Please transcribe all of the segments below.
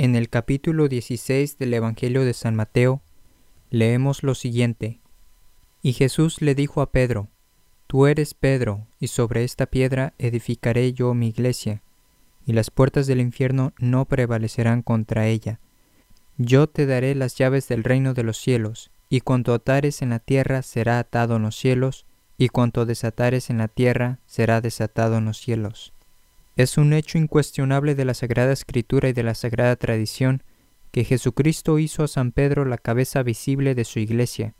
En el capítulo 16 del Evangelio de San Mateo leemos lo siguiente. Y Jesús le dijo a Pedro, Tú eres Pedro, y sobre esta piedra edificaré yo mi iglesia, y las puertas del infierno no prevalecerán contra ella. Yo te daré las llaves del reino de los cielos, y cuanto atares en la tierra será atado en los cielos, y cuanto desatares en la tierra será desatado en los cielos. Es un hecho incuestionable de la Sagrada Escritura y de la Sagrada Tradición que Jesucristo hizo a San Pedro la cabeza visible de su iglesia.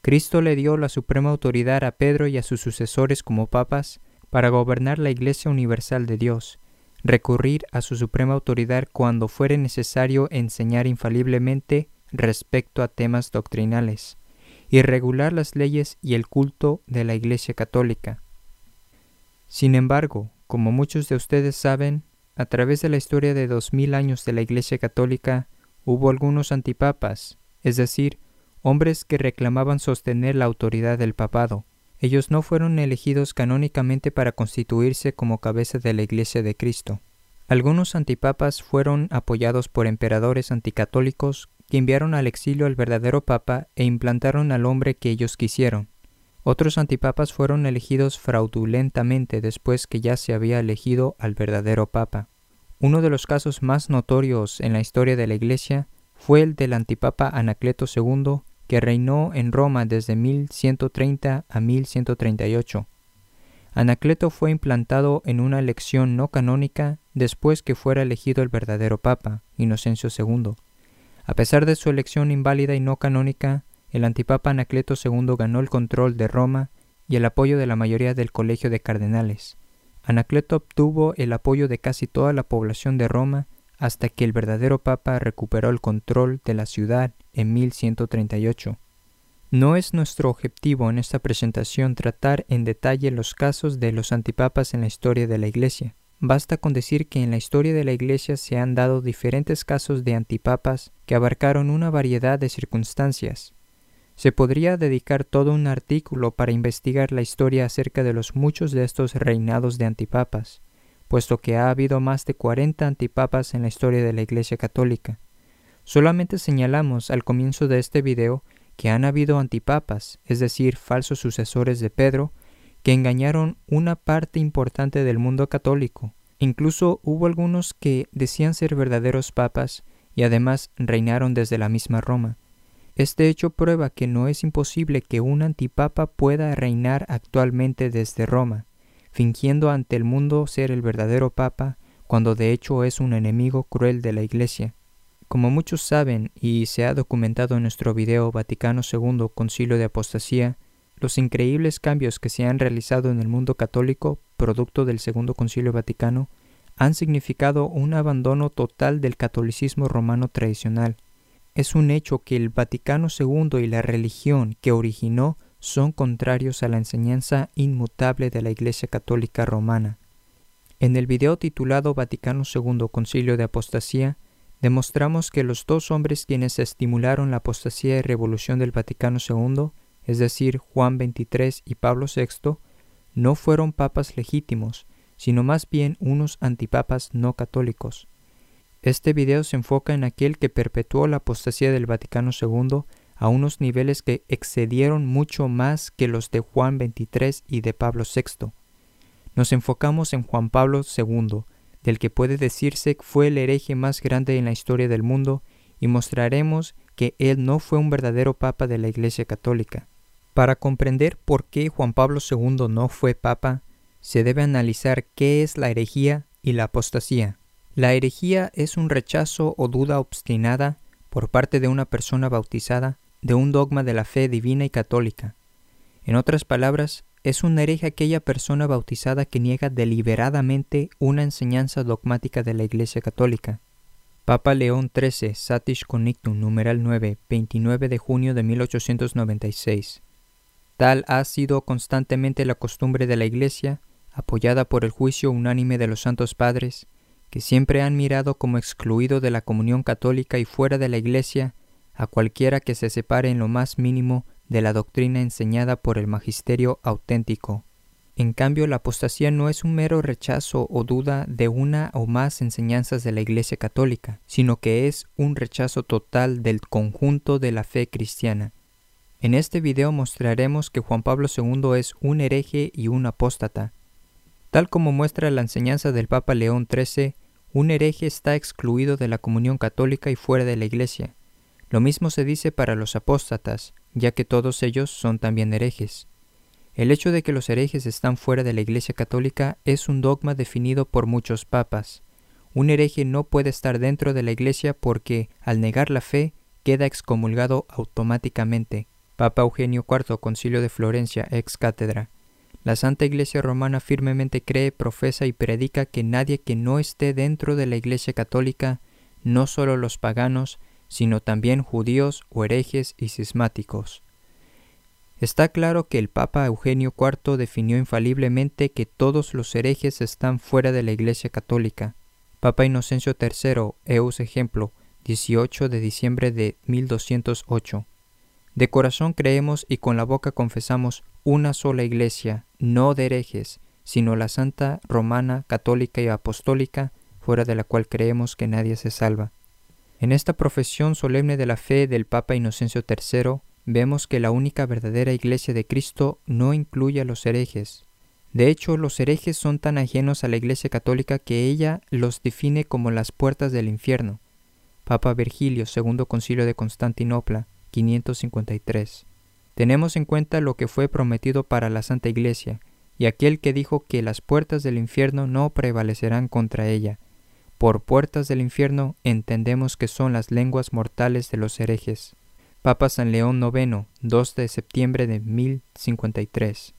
Cristo le dio la suprema autoridad a Pedro y a sus sucesores como papas para gobernar la Iglesia Universal de Dios, recurrir a su suprema autoridad cuando fuere necesario enseñar infaliblemente respecto a temas doctrinales, y regular las leyes y el culto de la Iglesia Católica. Sin embargo, como muchos de ustedes saben, a través de la historia de dos mil años de la Iglesia Católica hubo algunos antipapas, es decir, hombres que reclamaban sostener la autoridad del papado. Ellos no fueron elegidos canónicamente para constituirse como cabeza de la Iglesia de Cristo. Algunos antipapas fueron apoyados por emperadores anticatólicos que enviaron al exilio al verdadero papa e implantaron al hombre que ellos quisieron. Otros antipapas fueron elegidos fraudulentamente después que ya se había elegido al verdadero papa. Uno de los casos más notorios en la historia de la Iglesia fue el del antipapa Anacleto II, que reinó en Roma desde 1130 a 1138. Anacleto fue implantado en una elección no canónica después que fuera elegido el verdadero papa, Inocencio II. A pesar de su elección inválida y no canónica, el antipapa Anacleto II ganó el control de Roma y el apoyo de la mayoría del colegio de cardenales. Anacleto obtuvo el apoyo de casi toda la población de Roma hasta que el verdadero papa recuperó el control de la ciudad en 1138. No es nuestro objetivo en esta presentación tratar en detalle los casos de los antipapas en la historia de la Iglesia. Basta con decir que en la historia de la Iglesia se han dado diferentes casos de antipapas que abarcaron una variedad de circunstancias, se podría dedicar todo un artículo para investigar la historia acerca de los muchos de estos reinados de antipapas, puesto que ha habido más de 40 antipapas en la historia de la Iglesia Católica. Solamente señalamos al comienzo de este video que han habido antipapas, es decir, falsos sucesores de Pedro, que engañaron una parte importante del mundo católico. Incluso hubo algunos que decían ser verdaderos papas y además reinaron desde la misma Roma. Este hecho prueba que no es imposible que un antipapa pueda reinar actualmente desde Roma, fingiendo ante el mundo ser el verdadero papa, cuando de hecho es un enemigo cruel de la Iglesia. Como muchos saben y se ha documentado en nuestro video Vaticano II Concilio de Apostasía, los increíbles cambios que se han realizado en el mundo católico, producto del Segundo Concilio Vaticano, han significado un abandono total del catolicismo romano tradicional, es un hecho que el Vaticano II y la religión que originó son contrarios a la enseñanza inmutable de la Iglesia Católica Romana. En el video titulado Vaticano II Concilio de Apostasía, demostramos que los dos hombres quienes estimularon la apostasía y revolución del Vaticano II, es decir, Juan XXIII y Pablo VI, no fueron papas legítimos, sino más bien unos antipapas no católicos. Este video se enfoca en aquel que perpetuó la apostasía del Vaticano II a unos niveles que excedieron mucho más que los de Juan XXIII y de Pablo VI. Nos enfocamos en Juan Pablo II, del que puede decirse fue el hereje más grande en la historia del mundo, y mostraremos que él no fue un verdadero papa de la Iglesia Católica. Para comprender por qué Juan Pablo II no fue papa, se debe analizar qué es la herejía y la apostasía. La herejía es un rechazo o duda obstinada por parte de una persona bautizada de un dogma de la fe divina y católica. En otras palabras, es un hereje aquella persona bautizada que niega deliberadamente una enseñanza dogmática de la Iglesia Católica. Papa León XIII, Satish Conictum, numeral 9, 29 de junio de 1896. Tal ha sido constantemente la costumbre de la Iglesia, apoyada por el juicio unánime de los santos padres, que siempre han mirado como excluido de la comunión católica y fuera de la Iglesia a cualquiera que se separe en lo más mínimo de la doctrina enseñada por el magisterio auténtico. En cambio, la apostasía no es un mero rechazo o duda de una o más enseñanzas de la Iglesia Católica, sino que es un rechazo total del conjunto de la fe cristiana. En este video mostraremos que Juan Pablo II es un hereje y un apóstata. Tal como muestra la enseñanza del Papa León XIII, un hereje está excluido de la comunión católica y fuera de la Iglesia. Lo mismo se dice para los apóstatas, ya que todos ellos son también herejes. El hecho de que los herejes están fuera de la Iglesia católica es un dogma definido por muchos papas. Un hereje no puede estar dentro de la Iglesia porque, al negar la fe, queda excomulgado automáticamente. Papa Eugenio IV, Concilio de Florencia, ex cátedra. La Santa Iglesia Romana firmemente cree, profesa y predica que nadie que no esté dentro de la Iglesia católica, no solo los paganos, sino también judíos o herejes y cismáticos, Está claro que el Papa Eugenio IV definió infaliblemente que todos los herejes están fuera de la Iglesia Católica. Papa Inocencio III, Eus ejemplo, 18 de diciembre de 1208. De corazón creemos y con la boca confesamos una sola Iglesia, no de herejes, sino la Santa Romana, Católica y Apostólica, fuera de la cual creemos que nadie se salva. En esta profesión solemne de la fe del Papa Inocencio III, vemos que la única verdadera Iglesia de Cristo no incluye a los herejes. De hecho, los herejes son tan ajenos a la Iglesia católica que ella los define como las puertas del infierno. Papa Virgilio, segundo concilio de Constantinopla, 553. Tenemos en cuenta lo que fue prometido para la Santa Iglesia, y aquel que dijo que las puertas del infierno no prevalecerán contra ella. Por puertas del infierno entendemos que son las lenguas mortales de los herejes. Papa San León IX, 2 de septiembre de 1053.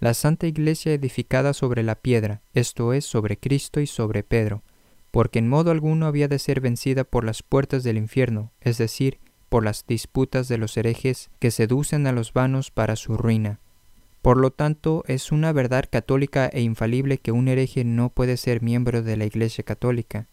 La Santa Iglesia edificada sobre la piedra, esto es, sobre Cristo y sobre Pedro, porque en modo alguno había de ser vencida por las puertas del infierno, es decir, por las disputas de los herejes que seducen a los vanos para su ruina. Por lo tanto, es una verdad católica e infalible que un hereje no puede ser miembro de la Iglesia católica.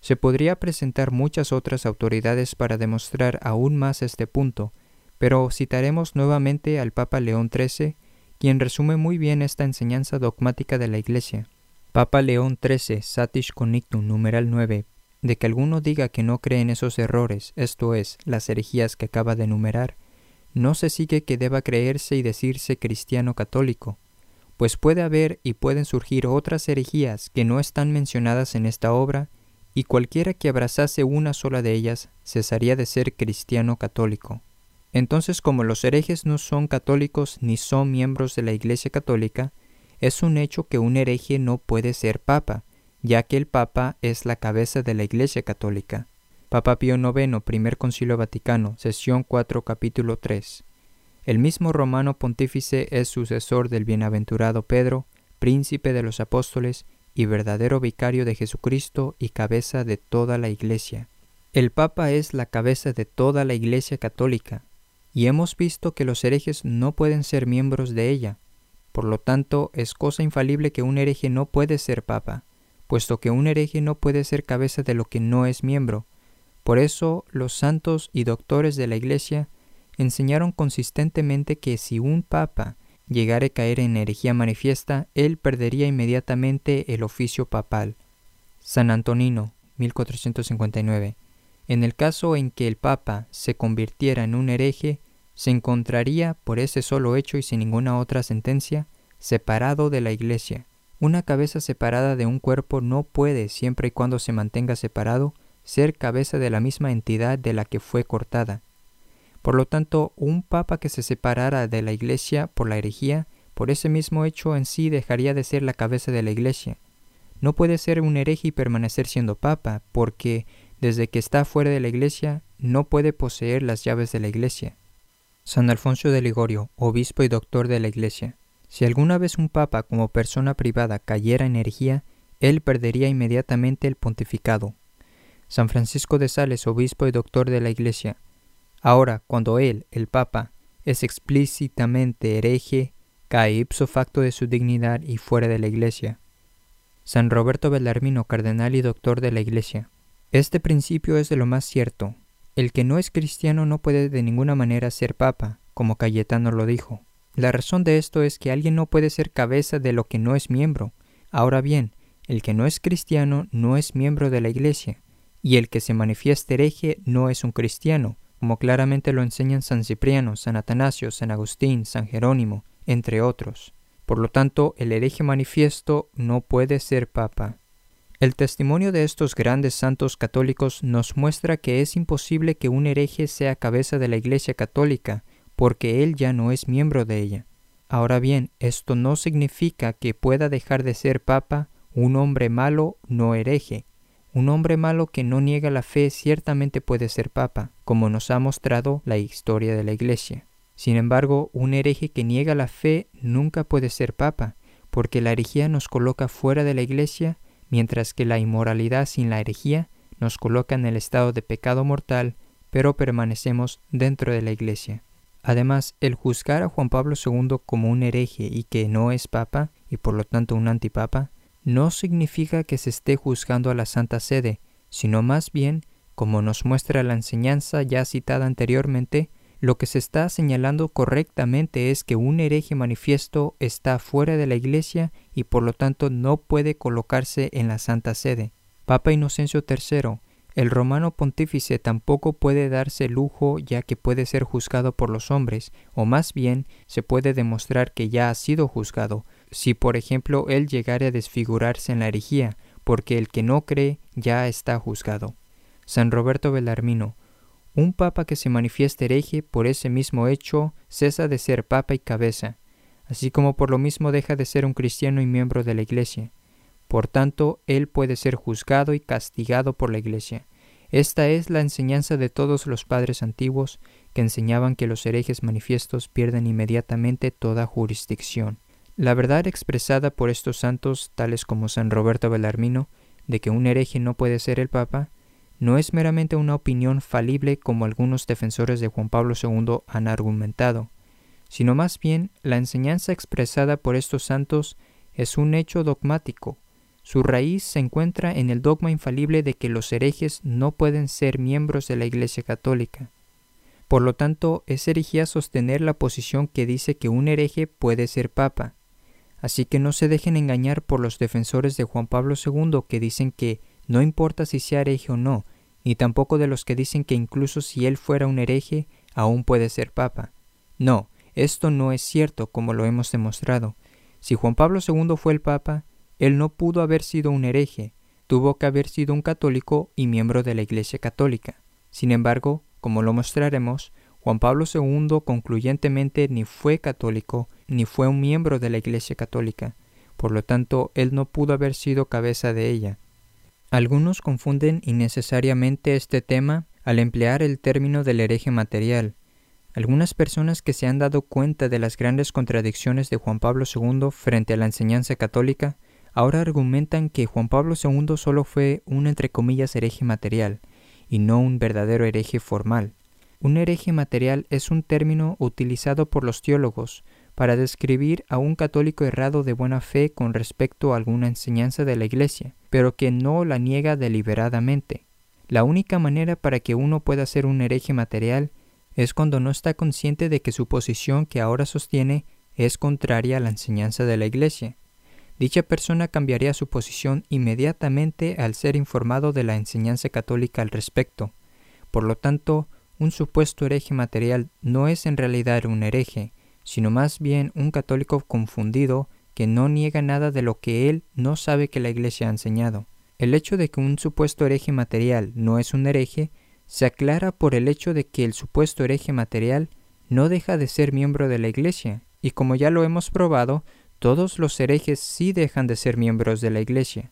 Se podría presentar muchas otras autoridades para demostrar aún más este punto, pero citaremos nuevamente al Papa León XIII, quien resume muy bien esta enseñanza dogmática de la Iglesia. Papa León XIII, Satish Conictum, numeral 9, de que alguno diga que no cree en esos errores, esto es, las herejías que acaba de enumerar, no se sigue que deba creerse y decirse cristiano católico, pues puede haber y pueden surgir otras herejías que no están mencionadas en esta obra y cualquiera que abrazase una sola de ellas cesaría de ser cristiano católico. Entonces, como los herejes no son católicos ni son miembros de la Iglesia católica, es un hecho que un hereje no puede ser papa, ya que el papa es la cabeza de la Iglesia católica. Papa Pío IX, Primer Concilio Vaticano, sesión 4, capítulo 3. El mismo romano pontífice es sucesor del bienaventurado Pedro, príncipe de los apóstoles y verdadero vicario de Jesucristo y cabeza de toda la Iglesia. El Papa es la cabeza de toda la Iglesia católica, y hemos visto que los herejes no pueden ser miembros de ella. Por lo tanto, es cosa infalible que un hereje no puede ser Papa, puesto que un hereje no puede ser cabeza de lo que no es miembro. Por eso, los santos y doctores de la Iglesia enseñaron consistentemente que si un Papa llegare a caer en herejía manifiesta, él perdería inmediatamente el oficio papal. San Antonino, 1459. En el caso en que el Papa se convirtiera en un hereje, se encontraría, por ese solo hecho y sin ninguna otra sentencia, separado de la Iglesia. Una cabeza separada de un cuerpo no puede, siempre y cuando se mantenga separado, ser cabeza de la misma entidad de la que fue cortada. Por lo tanto, un papa que se separara de la Iglesia por la herejía, por ese mismo hecho en sí dejaría de ser la cabeza de la Iglesia. No puede ser un hereje y permanecer siendo papa, porque desde que está fuera de la Iglesia no puede poseer las llaves de la Iglesia. San Alfonso de Ligorio, obispo y doctor de la Iglesia. Si alguna vez un papa como persona privada cayera en herejía, él perdería inmediatamente el pontificado. San Francisco de Sales, obispo y doctor de la Iglesia. Ahora, cuando él, el Papa, es explícitamente hereje, cae ipso facto de su dignidad y fuera de la Iglesia. San Roberto Bellarmino, cardenal y doctor de la Iglesia. Este principio es de lo más cierto. El que no es cristiano no puede de ninguna manera ser papa, como Cayetano lo dijo. La razón de esto es que alguien no puede ser cabeza de lo que no es miembro. Ahora bien, el que no es cristiano no es miembro de la Iglesia, y el que se manifiesta hereje no es un cristiano, como claramente lo enseñan San Cipriano, San Atanasio, San Agustín, San Jerónimo, entre otros. Por lo tanto, el hereje manifiesto no puede ser papa. El testimonio de estos grandes santos católicos nos muestra que es imposible que un hereje sea cabeza de la Iglesia católica, porque él ya no es miembro de ella. Ahora bien, esto no significa que pueda dejar de ser papa un hombre malo no hereje. Un hombre malo que no niega la fe ciertamente puede ser papa, como nos ha mostrado la historia de la Iglesia. Sin embargo, un hereje que niega la fe nunca puede ser papa, porque la herejía nos coloca fuera de la Iglesia, mientras que la inmoralidad sin la herejía nos coloca en el estado de pecado mortal, pero permanecemos dentro de la Iglesia. Además, el juzgar a Juan Pablo II como un hereje y que no es papa, y por lo tanto un antipapa, no significa que se esté juzgando a la Santa Sede, sino más bien, como nos muestra la enseñanza ya citada anteriormente, lo que se está señalando correctamente es que un hereje manifiesto está fuera de la Iglesia y por lo tanto no puede colocarse en la Santa Sede. Papa Inocencio III, el romano pontífice tampoco puede darse lujo ya que puede ser juzgado por los hombres, o más bien se puede demostrar que ya ha sido juzgado, si por ejemplo él llegare a desfigurarse en la herejía, porque el que no cree ya está juzgado. San Roberto Belarmino, un papa que se manifieste hereje por ese mismo hecho cesa de ser papa y cabeza, así como por lo mismo deja de ser un cristiano y miembro de la Iglesia. Por tanto, él puede ser juzgado y castigado por la Iglesia. Esta es la enseñanza de todos los padres antiguos que enseñaban que los herejes manifiestos pierden inmediatamente toda jurisdicción. La verdad expresada por estos santos, tales como San Roberto Belarmino, de que un hereje no puede ser el Papa, no es meramente una opinión falible como algunos defensores de Juan Pablo II han argumentado, sino más bien la enseñanza expresada por estos santos es un hecho dogmático. Su raíz se encuentra en el dogma infalible de que los herejes no pueden ser miembros de la Iglesia Católica. Por lo tanto, es herejía sostener la posición que dice que un hereje puede ser papa, Así que no se dejen engañar por los defensores de Juan Pablo II que dicen que no importa si sea hereje o no, ni tampoco de los que dicen que incluso si él fuera un hereje, aún puede ser papa. No, esto no es cierto como lo hemos demostrado. Si Juan Pablo II fue el papa, él no pudo haber sido un hereje, tuvo que haber sido un católico y miembro de la Iglesia católica. Sin embargo, como lo mostraremos, Juan Pablo II concluyentemente ni fue católico ni fue un miembro de la Iglesia católica, por lo tanto él no pudo haber sido cabeza de ella. Algunos confunden innecesariamente este tema al emplear el término del hereje material. Algunas personas que se han dado cuenta de las grandes contradicciones de Juan Pablo II frente a la enseñanza católica, ahora argumentan que Juan Pablo II solo fue un entre comillas hereje material, y no un verdadero hereje formal. Un hereje material es un término utilizado por los teólogos para describir a un católico errado de buena fe con respecto a alguna enseñanza de la Iglesia, pero que no la niega deliberadamente. La única manera para que uno pueda ser un hereje material es cuando no está consciente de que su posición que ahora sostiene es contraria a la enseñanza de la Iglesia. Dicha persona cambiaría su posición inmediatamente al ser informado de la enseñanza católica al respecto. Por lo tanto, un supuesto hereje material no es en realidad un hereje, sino más bien un católico confundido que no niega nada de lo que él no sabe que la Iglesia ha enseñado. El hecho de que un supuesto hereje material no es un hereje se aclara por el hecho de que el supuesto hereje material no deja de ser miembro de la Iglesia, y como ya lo hemos probado, todos los herejes sí dejan de ser miembros de la Iglesia.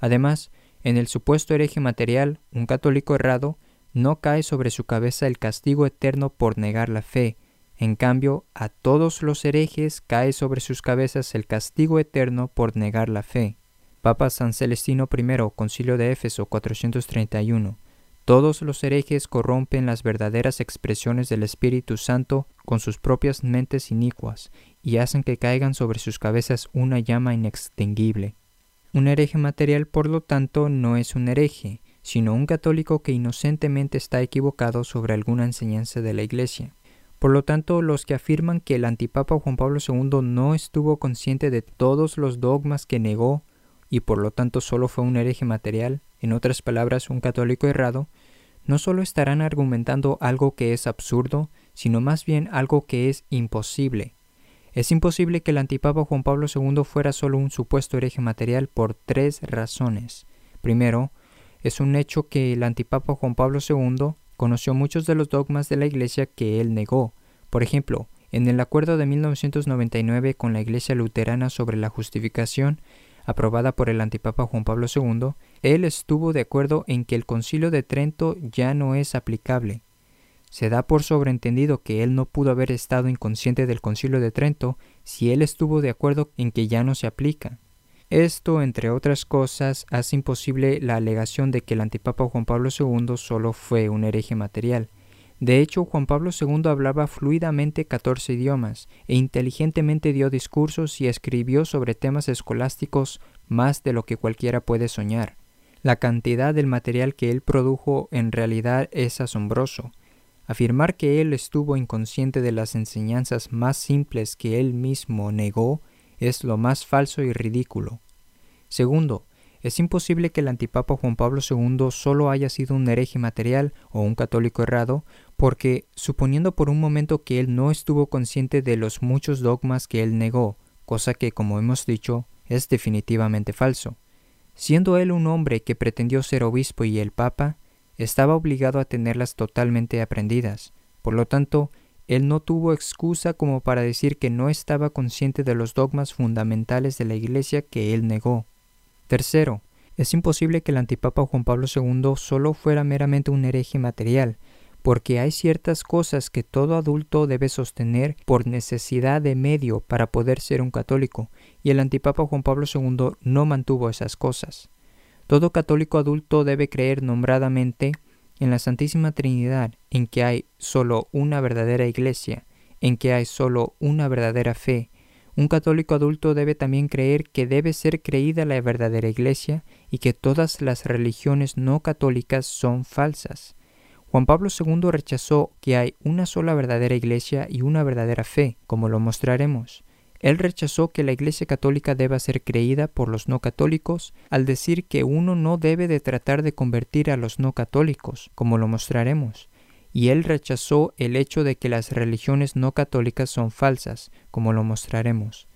Además, en el supuesto hereje material, un católico errado no cae sobre su cabeza el castigo eterno por negar la fe. En cambio, a todos los herejes cae sobre sus cabezas el castigo eterno por negar la fe. Papa San Celestino I, Concilio de Éfeso 431. Todos los herejes corrompen las verdaderas expresiones del Espíritu Santo con sus propias mentes inicuas y hacen que caigan sobre sus cabezas una llama inextinguible. Un hereje material, por lo tanto, no es un hereje, sino un católico que inocentemente está equivocado sobre alguna enseñanza de la Iglesia. Por lo tanto, los que afirman que el antipapa Juan Pablo II no estuvo consciente de todos los dogmas que negó y por lo tanto solo fue un hereje material, en otras palabras, un católico errado, no solo estarán argumentando algo que es absurdo, sino más bien algo que es imposible. Es imposible que el antipapa Juan Pablo II fuera solo un supuesto hereje material por tres razones. Primero, es un hecho que el antipapa Juan Pablo II conoció muchos de los dogmas de la Iglesia que él negó. Por ejemplo, en el acuerdo de 1999 con la Iglesia Luterana sobre la justificación, aprobada por el antipapa Juan Pablo II, él estuvo de acuerdo en que el concilio de Trento ya no es aplicable. Se da por sobreentendido que él no pudo haber estado inconsciente del concilio de Trento si él estuvo de acuerdo en que ya no se aplica. Esto, entre otras cosas, hace imposible la alegación de que el antipapa Juan Pablo II solo fue un hereje material. De hecho, Juan Pablo II hablaba fluidamente 14 idiomas e inteligentemente dio discursos y escribió sobre temas escolásticos más de lo que cualquiera puede soñar. La cantidad del material que él produjo en realidad es asombroso. Afirmar que él estuvo inconsciente de las enseñanzas más simples que él mismo negó es lo más falso y ridículo. Segundo, es imposible que el antipapa Juan Pablo II solo haya sido un hereje material o un católico errado, porque, suponiendo por un momento que él no estuvo consciente de los muchos dogmas que él negó, cosa que, como hemos dicho, es definitivamente falso. Siendo él un hombre que pretendió ser obispo y el papa, estaba obligado a tenerlas totalmente aprendidas. Por lo tanto, él no tuvo excusa como para decir que no estaba consciente de los dogmas fundamentales de la Iglesia que él negó. Tercero, es imposible que el antipapa Juan Pablo II solo fuera meramente un hereje material, porque hay ciertas cosas que todo adulto debe sostener por necesidad de medio para poder ser un católico, y el antipapa Juan Pablo II no mantuvo esas cosas. Todo católico adulto debe creer nombradamente en la Santísima Trinidad, en que hay solo una verdadera iglesia, en que hay solo una verdadera fe, un católico adulto debe también creer que debe ser creída la verdadera Iglesia y que todas las religiones no católicas son falsas. Juan Pablo II rechazó que hay una sola verdadera Iglesia y una verdadera fe, como lo mostraremos. Él rechazó que la Iglesia católica deba ser creída por los no católicos al decir que uno no debe de tratar de convertir a los no católicos, como lo mostraremos y él rechazó el hecho de que las religiones no católicas son falsas, como lo mostraremos.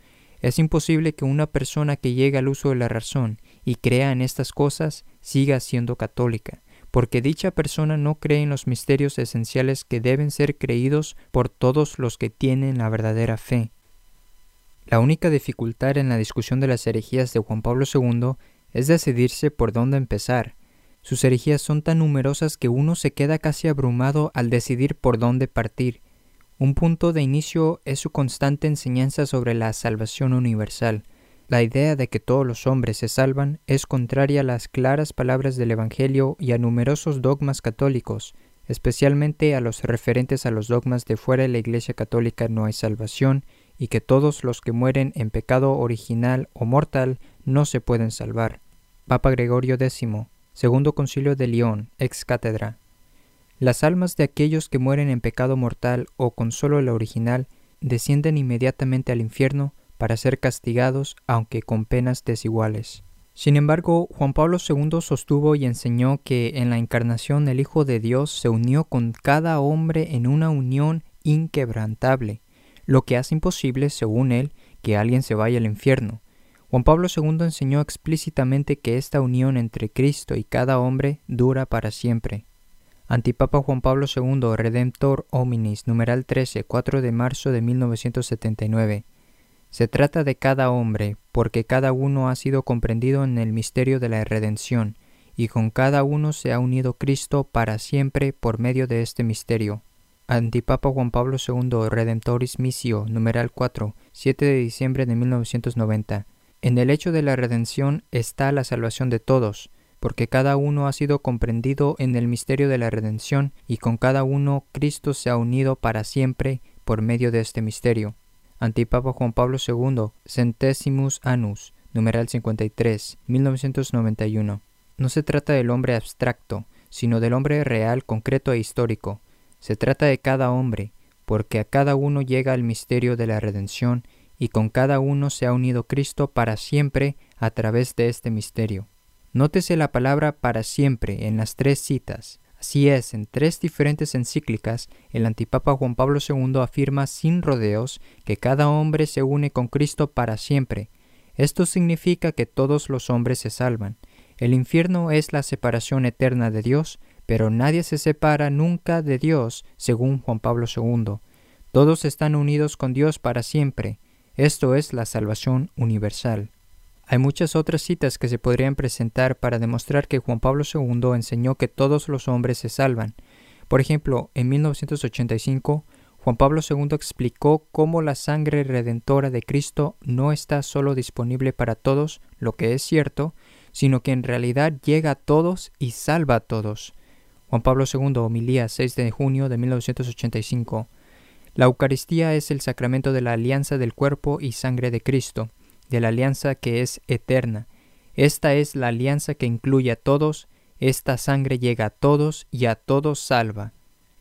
Es imposible que una persona que llegue al uso de la razón y crea en estas cosas siga siendo católica, porque dicha persona no cree en los misterios esenciales que deben ser creídos por todos los que tienen la verdadera fe. La única dificultad en la discusión de las herejías de Juan Pablo II es decidirse por dónde empezar, sus herejías son tan numerosas que uno se queda casi abrumado al decidir por dónde partir. Un punto de inicio es su constante enseñanza sobre la salvación universal. La idea de que todos los hombres se salvan es contraria a las claras palabras del Evangelio y a numerosos dogmas católicos, especialmente a los referentes a los dogmas de fuera de la Iglesia católica no hay salvación y que todos los que mueren en pecado original o mortal no se pueden salvar. Papa Gregorio X Segundo Concilio de León, ex cátedra. Las almas de aquellos que mueren en pecado mortal o con solo la original descienden inmediatamente al infierno para ser castigados, aunque con penas desiguales. Sin embargo, Juan Pablo II sostuvo y enseñó que en la encarnación el Hijo de Dios se unió con cada hombre en una unión inquebrantable, lo que hace imposible, según él, que alguien se vaya al infierno, Juan Pablo II enseñó explícitamente que esta unión entre Cristo y cada hombre dura para siempre. Antipapa Juan Pablo II, Redemptor Hominis, numeral 13, 4 de marzo de 1979. Se trata de cada hombre, porque cada uno ha sido comprendido en el misterio de la redención, y con cada uno se ha unido Cristo para siempre por medio de este misterio. Antipapa Juan Pablo II, Redemptoris Missio, numeral 4, 7 de diciembre de 1990. En el hecho de la redención está la salvación de todos, porque cada uno ha sido comprendido en el misterio de la redención y con cada uno Cristo se ha unido para siempre por medio de este misterio. Antipapa Juan Pablo II, Centesimus Annus, numeral 53, 1991. No se trata del hombre abstracto, sino del hombre real, concreto e histórico. Se trata de cada hombre, porque a cada uno llega el misterio de la redención, y con cada uno se ha unido Cristo para siempre a través de este misterio. Nótese la palabra para siempre en las tres citas. Así es, en tres diferentes encíclicas, el antipapa Juan Pablo II afirma sin rodeos que cada hombre se une con Cristo para siempre. Esto significa que todos los hombres se salvan. El infierno es la separación eterna de Dios, pero nadie se separa nunca de Dios, según Juan Pablo II. Todos están unidos con Dios para siempre. Esto es la salvación universal. Hay muchas otras citas que se podrían presentar para demostrar que Juan Pablo II enseñó que todos los hombres se salvan. Por ejemplo, en 1985, Juan Pablo II explicó cómo la sangre redentora de Cristo no está solo disponible para todos, lo que es cierto, sino que en realidad llega a todos y salva a todos. Juan Pablo II, homilía 6 de junio de 1985. La Eucaristía es el sacramento de la alianza del cuerpo y sangre de Cristo, de la alianza que es eterna. Esta es la alianza que incluye a todos, esta sangre llega a todos y a todos salva.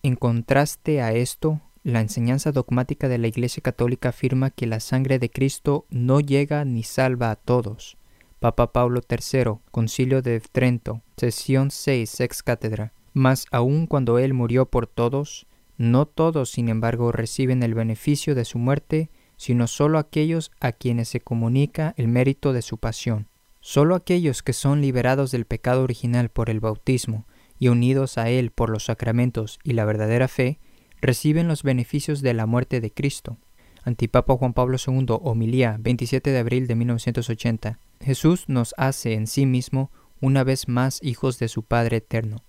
En contraste a esto, la enseñanza dogmática de la Iglesia Católica afirma que la sangre de Cristo no llega ni salva a todos. Papa Pablo III, Concilio de Trento, sesión 6, ex cátedra. Mas aun cuando Él murió por todos, no todos, sin embargo, reciben el beneficio de su muerte, sino solo aquellos a quienes se comunica el mérito de su pasión. Solo aquellos que son liberados del pecado original por el bautismo y unidos a él por los sacramentos y la verdadera fe, reciben los beneficios de la muerte de Cristo. Antipapa Juan Pablo II, homilía 27 de abril de 1980. Jesús nos hace en sí mismo una vez más hijos de su Padre eterno.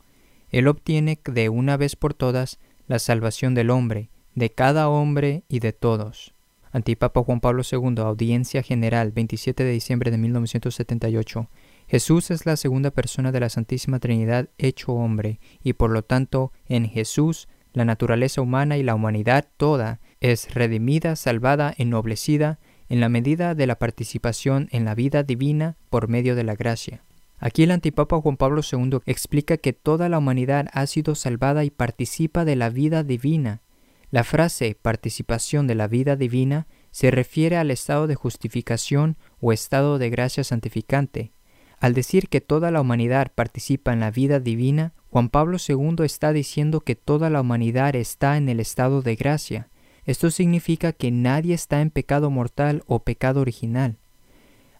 Él obtiene de una vez por todas la salvación del hombre, de cada hombre y de todos. Antipapa Juan Pablo II, Audiencia General, 27 de diciembre de 1978. Jesús es la segunda persona de la Santísima Trinidad hecho hombre, y por lo tanto, en Jesús, la naturaleza humana y la humanidad toda es redimida, salvada, ennoblecida, en la medida de la participación en la vida divina por medio de la gracia. Aquí el antipapa Juan Pablo II explica que toda la humanidad ha sido salvada y participa de la vida divina. La frase participación de la vida divina se refiere al estado de justificación o estado de gracia santificante. Al decir que toda la humanidad participa en la vida divina, Juan Pablo II está diciendo que toda la humanidad está en el estado de gracia. Esto significa que nadie está en pecado mortal o pecado original.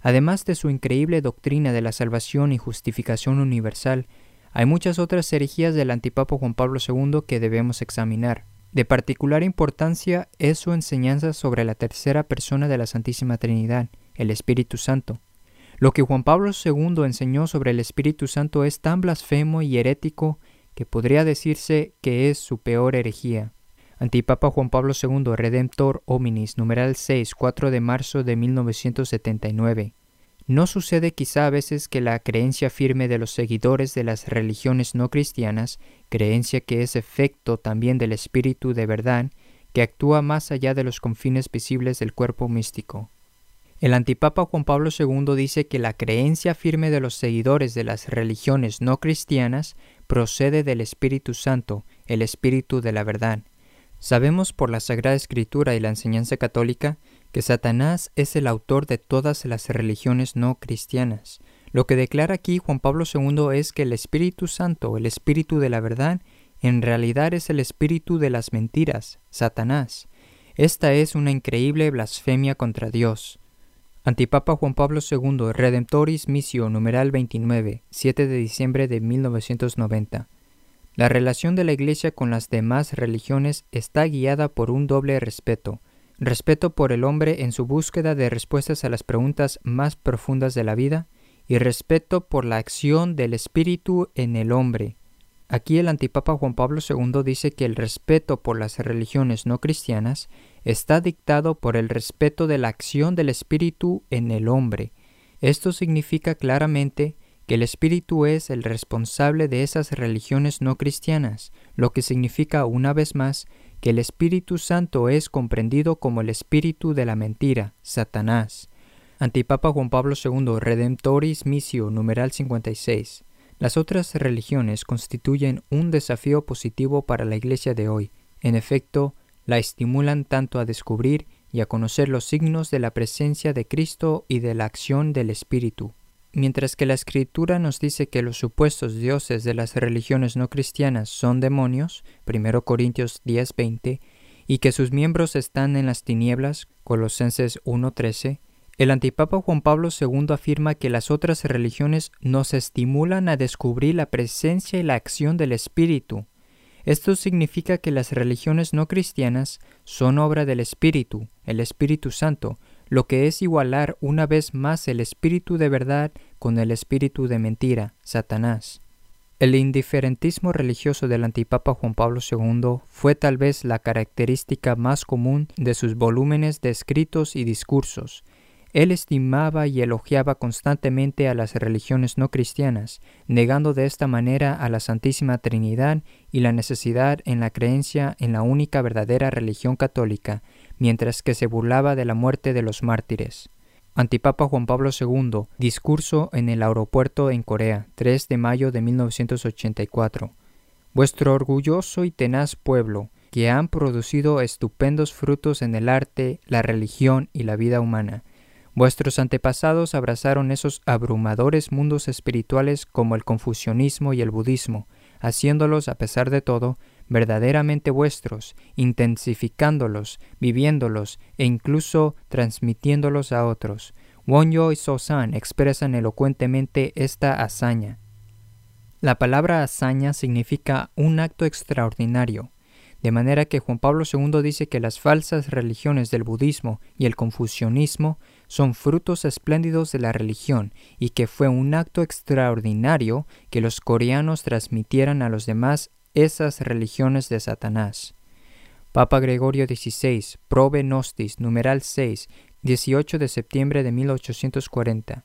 Además de su increíble doctrina de la salvación y justificación universal, hay muchas otras herejías del antipapa Juan Pablo II que debemos examinar. De particular importancia es su enseñanza sobre la tercera persona de la Santísima Trinidad, el Espíritu Santo. Lo que Juan Pablo II enseñó sobre el Espíritu Santo es tan blasfemo y herético que podría decirse que es su peor herejía. Antipapa Juan Pablo II, Redemptor Hominis, numeral 6, 4 de marzo de 1979. ¿No sucede quizá a veces que la creencia firme de los seguidores de las religiones no cristianas, creencia que es efecto también del espíritu de verdad, que actúa más allá de los confines visibles del cuerpo místico? El antipapa Juan Pablo II dice que la creencia firme de los seguidores de las religiones no cristianas procede del Espíritu Santo, el Espíritu de la verdad, Sabemos por la Sagrada Escritura y la enseñanza católica que Satanás es el autor de todas las religiones no cristianas. Lo que declara aquí Juan Pablo II es que el Espíritu Santo, el Espíritu de la verdad, en realidad es el espíritu de las mentiras, Satanás. Esta es una increíble blasfemia contra Dios. Antipapa Juan Pablo II, Redemptoris Missio, numeral 29, 7 de diciembre de 1990. La relación de la Iglesia con las demás religiones está guiada por un doble respeto, respeto por el hombre en su búsqueda de respuestas a las preguntas más profundas de la vida y respeto por la acción del Espíritu en el hombre. Aquí el antipapa Juan Pablo II dice que el respeto por las religiones no cristianas está dictado por el respeto de la acción del Espíritu en el hombre. Esto significa claramente que el Espíritu es el responsable de esas religiones no cristianas, lo que significa una vez más que el Espíritu Santo es comprendido como el espíritu de la mentira, Satanás. Antipapa Juan Pablo II, Redemptoris Missio, numeral 56. Las otras religiones constituyen un desafío positivo para la Iglesia de hoy. En efecto, la estimulan tanto a descubrir y a conocer los signos de la presencia de Cristo y de la acción del Espíritu. Mientras que la Escritura nos dice que los supuestos dioses de las religiones no cristianas son demonios, 1 Corintios 10:20, y que sus miembros están en las tinieblas, Colosenses 1:13, el antipapa Juan Pablo II afirma que las otras religiones nos estimulan a descubrir la presencia y la acción del Espíritu. Esto significa que las religiones no cristianas son obra del Espíritu, el Espíritu Santo, lo que es igualar una vez más el espíritu de verdad con el espíritu de mentira, Satanás. El indiferentismo religioso del antipapa Juan Pablo II fue tal vez la característica más común de sus volúmenes de escritos y discursos, él estimaba y elogiaba constantemente a las religiones no cristianas, negando de esta manera a la Santísima Trinidad y la necesidad en la creencia en la única verdadera religión católica, mientras que se burlaba de la muerte de los mártires. Antipapa Juan Pablo II, discurso en el aeropuerto en Corea, 3 de mayo de 1984. Vuestro orgulloso y tenaz pueblo, que han producido estupendos frutos en el arte, la religión y la vida humana, Vuestros antepasados abrazaron esos abrumadores mundos espirituales como el confucianismo y el budismo, haciéndolos, a pesar de todo, verdaderamente vuestros, intensificándolos, viviéndolos e incluso transmitiéndolos a otros. Wonyo y Sosan expresan elocuentemente esta hazaña. La palabra hazaña significa un acto extraordinario, de manera que Juan Pablo II dice que las falsas religiones del budismo y el confucianismo son frutos espléndidos de la religión y que fue un acto extraordinario que los coreanos transmitieran a los demás esas religiones de Satanás. Papa Gregorio XVI, Probe Nostis, numeral 6, 18 de septiembre de 1840.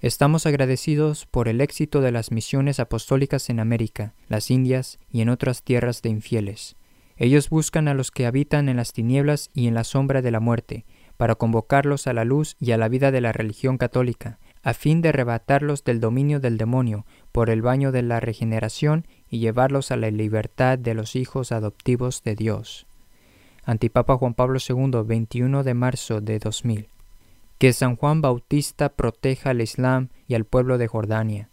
Estamos agradecidos por el éxito de las misiones apostólicas en América, las Indias y en otras tierras de infieles. Ellos buscan a los que habitan en las tinieblas y en la sombra de la muerte, para convocarlos a la luz y a la vida de la religión católica, a fin de arrebatarlos del dominio del demonio por el baño de la regeneración y llevarlos a la libertad de los hijos adoptivos de Dios. Antipapa Juan Pablo II, 21 de marzo de 2000. Que San Juan Bautista proteja al Islam y al pueblo de Jordania.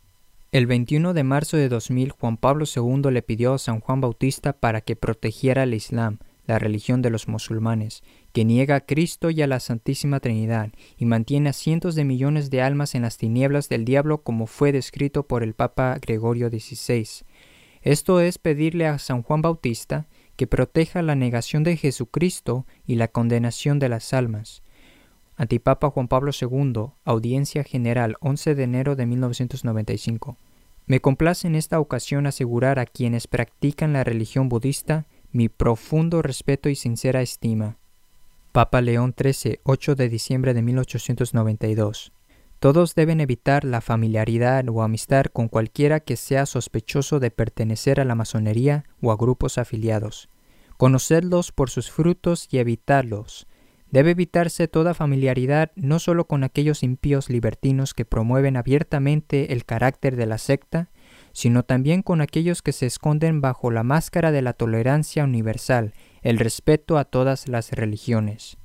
El 21 de marzo de 2000, Juan Pablo II le pidió a San Juan Bautista para que protegiera al Islam, la religión de los musulmanes, que niega a Cristo y a la Santísima Trinidad, y mantiene a cientos de millones de almas en las tinieblas del diablo como fue descrito por el Papa Gregorio XVI. Esto es pedirle a San Juan Bautista que proteja la negación de Jesucristo y la condenación de las almas. Antipapa Juan Pablo II, Audiencia General, 11 de enero de 1995. Me complace en esta ocasión asegurar a quienes practican la religión budista mi profundo respeto y sincera estima. Papa León XIII, 8 de diciembre de 1892. Todos deben evitar la familiaridad o amistad con cualquiera que sea sospechoso de pertenecer a la masonería o a grupos afiliados. Conocedlos por sus frutos y evitarlos. Debe evitarse toda familiaridad no solo con aquellos impíos libertinos que promueven abiertamente el carácter de la secta, sino también con aquellos que se esconden bajo la máscara de la tolerancia universal, el respeto a todas las religiones.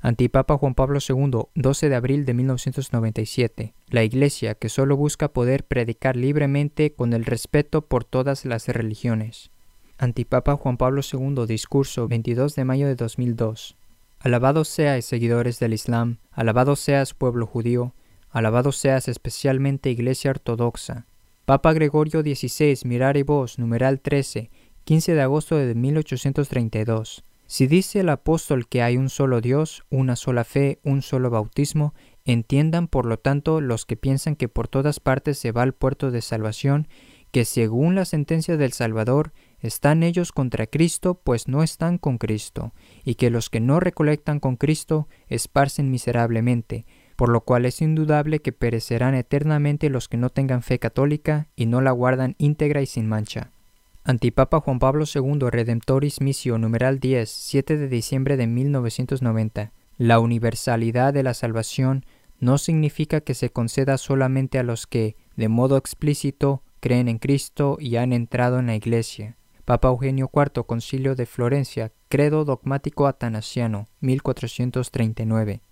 Antipapa Juan Pablo II, 12 de abril de 1997. La Iglesia que solo busca poder predicar libremente con el respeto por todas las religiones. Antipapa Juan Pablo II, discurso 22 de mayo de 2002. Alabado seas seguidores del Islam, alabado seas pueblo judío, alabado seas especialmente Iglesia Ortodoxa, Papa Gregorio XVI, Mirare Vos, numeral 13, 15 de agosto de 1832. Si dice el apóstol que hay un solo Dios, una sola fe, un solo bautismo, entiendan por lo tanto los que piensan que por todas partes se va al puerto de salvación, que según la sentencia del Salvador, están ellos contra Cristo, pues no están con Cristo, y que los que no recolectan con Cristo esparcen miserablemente, por lo cual es indudable que perecerán eternamente los que no tengan fe católica y no la guardan íntegra y sin mancha. Antipapa Juan Pablo II Redemptoris Missio numeral 10, 7 de diciembre de 1990. La universalidad de la salvación no significa que se conceda solamente a los que, de modo explícito, creen en Cristo y han entrado en la Iglesia. Papa Eugenio IV Concilio de Florencia, Credo Dogmático Atanasiano, 1439.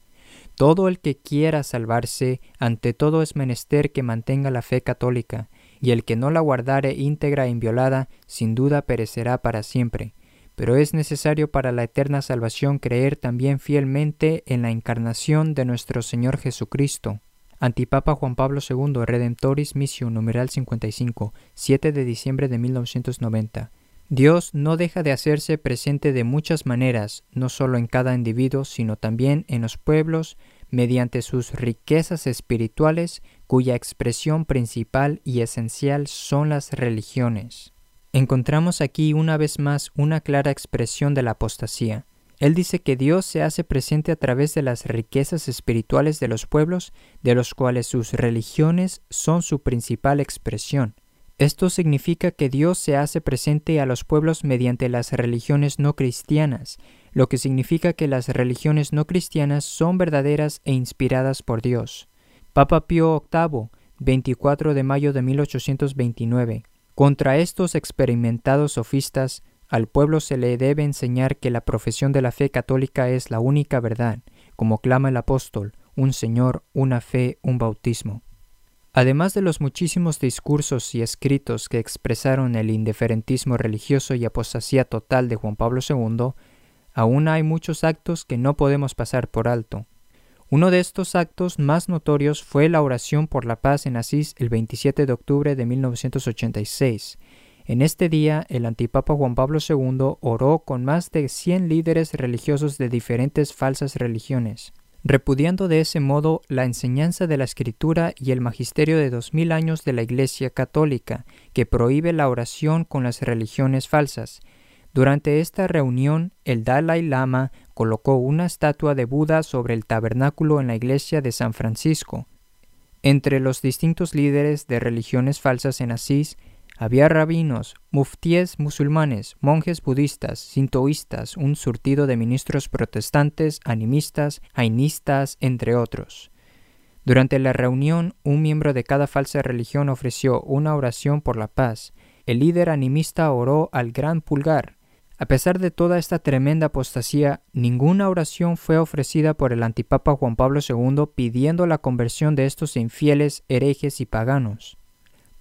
Todo el que quiera salvarse, ante todo es menester que mantenga la fe católica, y el que no la guardare íntegra e inviolada, sin duda perecerá para siempre. Pero es necesario para la eterna salvación creer también fielmente en la encarnación de nuestro Señor Jesucristo. Antipapa Juan Pablo II, Redemptoris Missio, numeral 55, 7 de diciembre de 1990. Dios no deja de hacerse presente de muchas maneras, no solo en cada individuo, sino también en los pueblos, mediante sus riquezas espirituales, cuya expresión principal y esencial son las religiones. Encontramos aquí una vez más una clara expresión de la apostasía. Él dice que Dios se hace presente a través de las riquezas espirituales de los pueblos, de los cuales sus religiones son su principal expresión. Esto significa que Dios se hace presente a los pueblos mediante las religiones no cristianas, lo que significa que las religiones no cristianas son verdaderas e inspiradas por Dios. Papa Pío VIII, 24 de mayo de 1829. Contra estos experimentados sofistas, al pueblo se le debe enseñar que la profesión de la fe católica es la única verdad, como clama el apóstol, un Señor, una fe, un bautismo. Además de los muchísimos discursos y escritos que expresaron el indiferentismo religioso y apostasía total de Juan Pablo II, aún hay muchos actos que no podemos pasar por alto. Uno de estos actos más notorios fue la oración por la paz en Asís el 27 de octubre de 1986. En este día, el antipapa Juan Pablo II oró con más de 100 líderes religiosos de diferentes falsas religiones repudiando de ese modo la enseñanza de la Escritura y el magisterio de dos mil años de la Iglesia católica, que prohíbe la oración con las religiones falsas. Durante esta reunión, el Dalai Lama colocó una estatua de Buda sobre el tabernáculo en la iglesia de San Francisco. Entre los distintos líderes de religiones falsas en Asís había rabinos, muftíes musulmanes, monjes budistas, sintoístas, un surtido de ministros protestantes, animistas, jainistas, entre otros. Durante la reunión, un miembro de cada falsa religión ofreció una oración por la paz. El líder animista oró al gran pulgar. A pesar de toda esta tremenda apostasía, ninguna oración fue ofrecida por el antipapa Juan Pablo II pidiendo la conversión de estos infieles, herejes y paganos.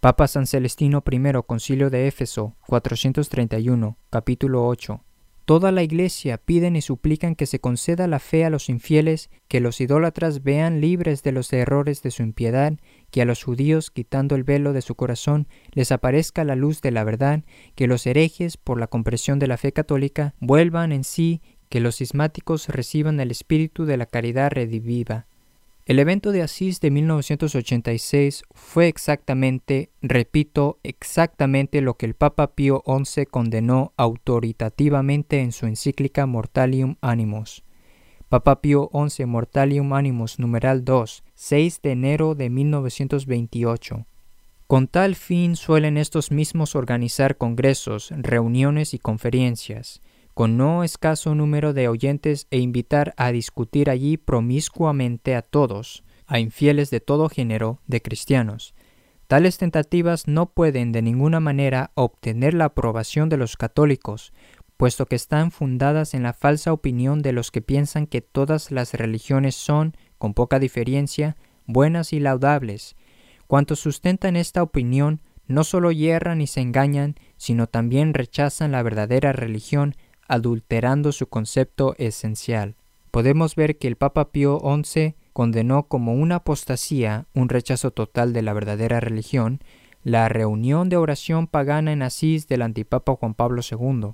Papa San Celestino I, Concilio de Éfeso, 431, capítulo 8. Toda la Iglesia piden y suplican que se conceda la fe a los infieles, que los idólatras vean libres de los errores de su impiedad, que a los judíos, quitando el velo de su corazón, les aparezca la luz de la verdad, que los herejes, por la compresión de la fe católica, vuelvan en sí, que los cismáticos reciban el espíritu de la caridad rediviva, el evento de Asís de 1986 fue exactamente, repito, exactamente lo que el Papa Pío XI condenó autoritativamente en su encíclica Mortalium Animus. Papa Pío XI Mortalium Animus numeral 2, 6 de enero de 1928. Con tal fin suelen estos mismos organizar congresos, reuniones y conferencias con no escaso número de oyentes e invitar a discutir allí promiscuamente a todos, a infieles de todo género, de cristianos. Tales tentativas no pueden de ninguna manera obtener la aprobación de los católicos, puesto que están fundadas en la falsa opinión de los que piensan que todas las religiones son, con poca diferencia, buenas y laudables. Cuantos sustentan esta opinión no solo yerran y se engañan, sino también rechazan la verdadera religión adulterando su concepto esencial. Podemos ver que el Papa Pío XI condenó como una apostasía, un rechazo total de la verdadera religión, la reunión de oración pagana en Asís del antipapa Juan Pablo II.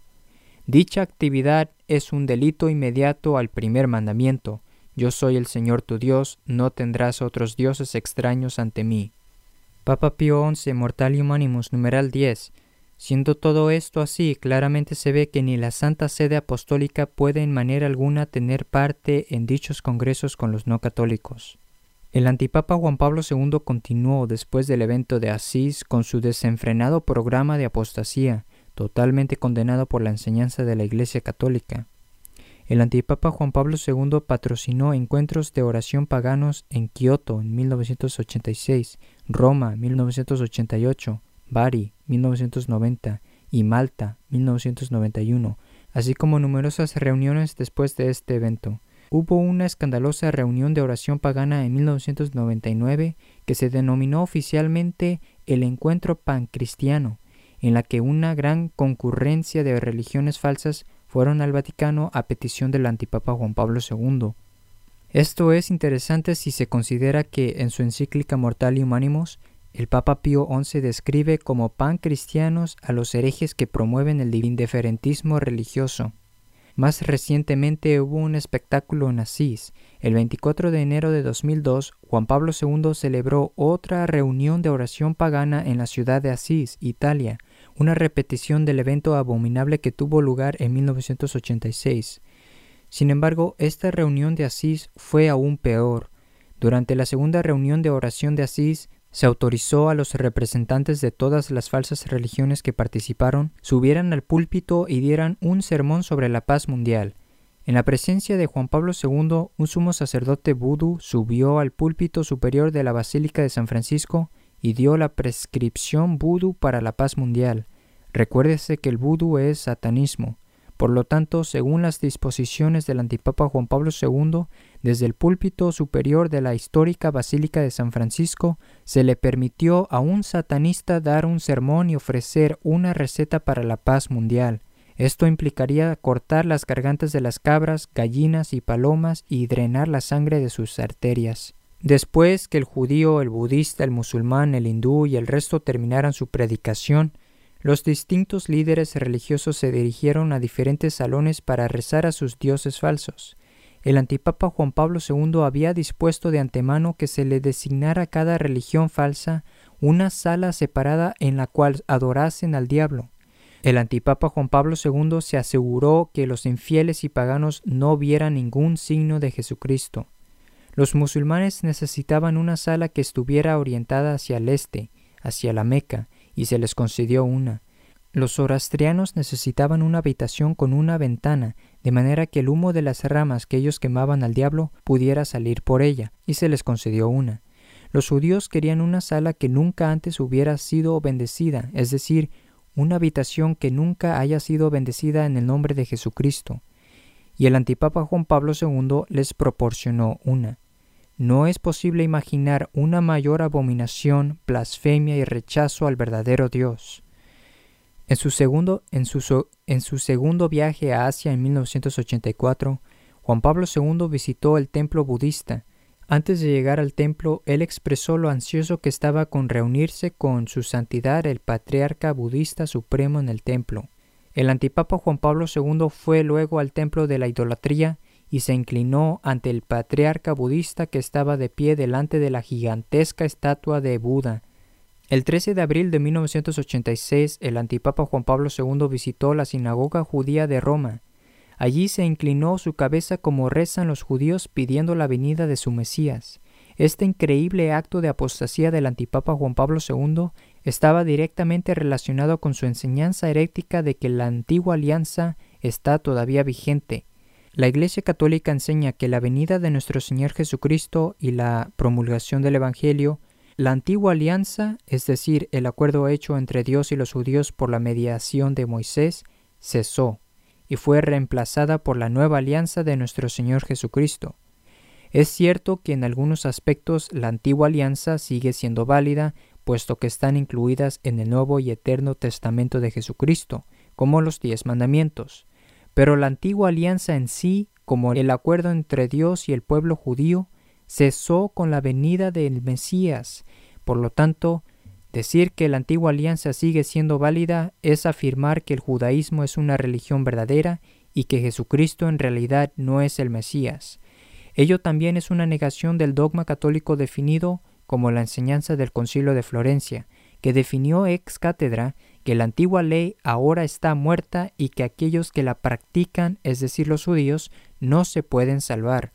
Dicha actividad es un delito inmediato al primer mandamiento, yo soy el Señor tu Dios, no tendrás otros dioses extraños ante mí. Papa Pío XI Mortalium Animus numeral 10 Siendo todo esto así, claramente se ve que ni la Santa Sede Apostólica puede en manera alguna tener parte en dichos congresos con los no católicos. El antipapa Juan Pablo II continuó después del evento de Asís con su desenfrenado programa de apostasía, totalmente condenado por la enseñanza de la Iglesia Católica. El antipapa Juan Pablo II patrocinó encuentros de oración paganos en Kioto en 1986, Roma 1988, Bari 1990 y Malta 1991, así como numerosas reuniones después de este evento. Hubo una escandalosa reunión de oración pagana en 1999 que se denominó oficialmente el Encuentro Pancristiano, en la que una gran concurrencia de religiones falsas fueron al Vaticano a petición del antipapa Juan Pablo II. Esto es interesante si se considera que en su encíclica Mortalium Animus el Papa Pío XI describe como pancristianos a los herejes que promueven el indiferentismo religioso. Más recientemente hubo un espectáculo en Asís. El 24 de enero de 2002, Juan Pablo II celebró otra reunión de oración pagana en la ciudad de Asís, Italia, una repetición del evento abominable que tuvo lugar en 1986. Sin embargo, esta reunión de Asís fue aún peor. Durante la segunda reunión de oración de Asís, se autorizó a los representantes de todas las falsas religiones que participaron subieran al púlpito y dieran un sermón sobre la paz mundial. En la presencia de Juan Pablo II, un sumo sacerdote vudú subió al púlpito superior de la Basílica de San Francisco y dio la prescripción vudú para la paz mundial. Recuérdese que el vudú es satanismo. Por lo tanto, según las disposiciones del antipapa Juan Pablo II, desde el púlpito superior de la histórica Basílica de San Francisco, se le permitió a un satanista dar un sermón y ofrecer una receta para la paz mundial. Esto implicaría cortar las gargantas de las cabras, gallinas y palomas y drenar la sangre de sus arterias. Después que el judío, el budista, el musulmán, el hindú y el resto terminaran su predicación, los distintos líderes religiosos se dirigieron a diferentes salones para rezar a sus dioses falsos. El antipapa Juan Pablo II había dispuesto de antemano que se le designara a cada religión falsa una sala separada en la cual adorasen al diablo. El antipapa Juan Pablo II se aseguró que los infieles y paganos no vieran ningún signo de Jesucristo. Los musulmanes necesitaban una sala que estuviera orientada hacia el este, hacia la Meca, y se les concedió una. Los zoroastrianos necesitaban una habitación con una ventana, de manera que el humo de las ramas que ellos quemaban al diablo pudiera salir por ella, y se les concedió una. Los judíos querían una sala que nunca antes hubiera sido bendecida, es decir, una habitación que nunca haya sido bendecida en el nombre de Jesucristo. Y el antipapa Juan Pablo II les proporcionó una. No es posible imaginar una mayor abominación, blasfemia y rechazo al verdadero Dios. En su segundo, en su, en su segundo viaje a Asia en 1984, Juan Pablo II visitó el templo budista. Antes de llegar al templo, él expresó lo ansioso que estaba con reunirse con su santidad el patriarca budista supremo en el templo. El antipapa Juan Pablo II fue luego al templo de la idolatría y se inclinó ante el patriarca budista que estaba de pie delante de la gigantesca estatua de Buda. El 13 de abril de 1986, el antipapa Juan Pablo II visitó la sinagoga judía de Roma. Allí se inclinó su cabeza como rezan los judíos pidiendo la venida de su Mesías. Este increíble acto de apostasía del antipapa Juan Pablo II estaba directamente relacionado con su enseñanza herética de que la antigua alianza está todavía vigente la Iglesia Católica enseña que la venida de nuestro Señor Jesucristo y la promulgación del Evangelio, la antigua alianza, es decir, el acuerdo hecho entre Dios y los judíos por la mediación de Moisés, cesó y fue reemplazada por la nueva alianza de nuestro Señor Jesucristo. Es cierto que en algunos aspectos la antigua alianza sigue siendo válida, puesto que están incluidas en el Nuevo y Eterno Testamento de Jesucristo, como los diez mandamientos. Pero la antigua alianza en sí, como el acuerdo entre Dios y el pueblo judío, cesó con la venida del Mesías. Por lo tanto, decir que la antigua alianza sigue siendo válida es afirmar que el judaísmo es una religión verdadera y que Jesucristo en realidad no es el Mesías. Ello también es una negación del dogma católico definido como la enseñanza del Concilio de Florencia, que definió ex cátedra la antigua ley ahora está muerta y que aquellos que la practican, es decir, los judíos, no se pueden salvar.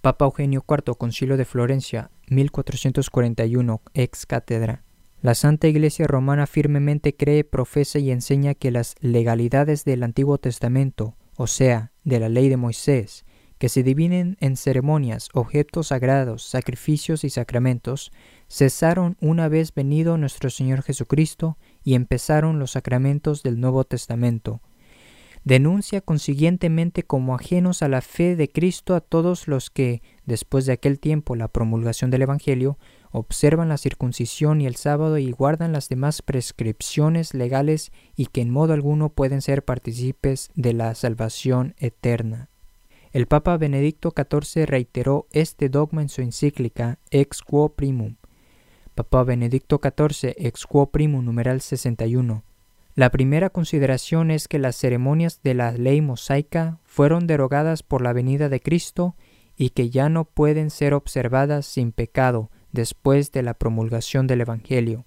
Papa Eugenio IV, Concilio de Florencia, 1441, ex cátedra. La Santa Iglesia Romana firmemente cree, profesa y enseña que las legalidades del Antiguo Testamento, o sea, de la ley de Moisés, que se dividen en ceremonias, objetos sagrados, sacrificios y sacramentos, cesaron una vez venido nuestro Señor Jesucristo y empezaron los sacramentos del Nuevo Testamento. Denuncia consiguientemente como ajenos a la fe de Cristo a todos los que, después de aquel tiempo, la promulgación del Evangelio, observan la circuncisión y el sábado y guardan las demás prescripciones legales y que en modo alguno pueden ser partícipes de la salvación eterna. El Papa Benedicto XIV reiteró este dogma en su encíclica Ex Quo Primum. Papa Benedicto XIV Ex Quo Primum numeral 61. La primera consideración es que las ceremonias de la ley mosaica fueron derogadas por la venida de Cristo y que ya no pueden ser observadas sin pecado después de la promulgación del Evangelio.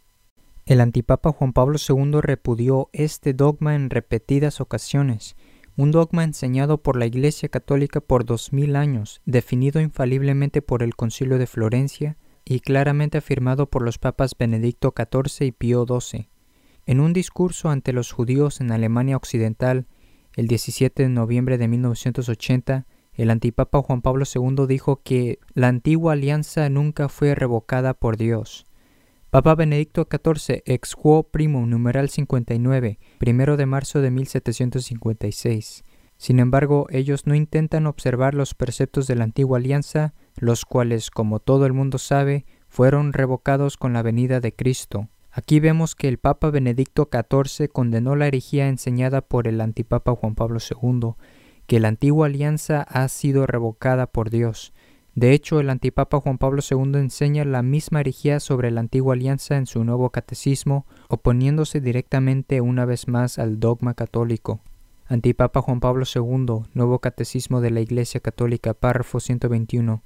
El antipapa Juan Pablo II repudió este dogma en repetidas ocasiones un dogma enseñado por la Iglesia Católica por dos mil años, definido infaliblemente por el Concilio de Florencia y claramente afirmado por los papas Benedicto XIV y Pío XII. En un discurso ante los judíos en Alemania Occidental, el 17 de noviembre de 1980, el antipapa Juan Pablo II dijo que la antigua alianza nunca fue revocada por Dios. Papa Benedicto XIV, ex quo primo, numeral 59, primero de marzo de 1756. Sin embargo, ellos no intentan observar los preceptos de la antigua alianza, los cuales, como todo el mundo sabe, fueron revocados con la venida de Cristo. Aquí vemos que el Papa Benedicto XIV condenó la herejía enseñada por el antipapa Juan Pablo II, que la antigua alianza ha sido revocada por Dios, de hecho, el antipapa Juan Pablo II enseña la misma herejía sobre la antigua alianza en su nuevo catecismo, oponiéndose directamente una vez más al dogma católico. Antipapa Juan Pablo II, Nuevo Catecismo de la Iglesia Católica, párrafo 121.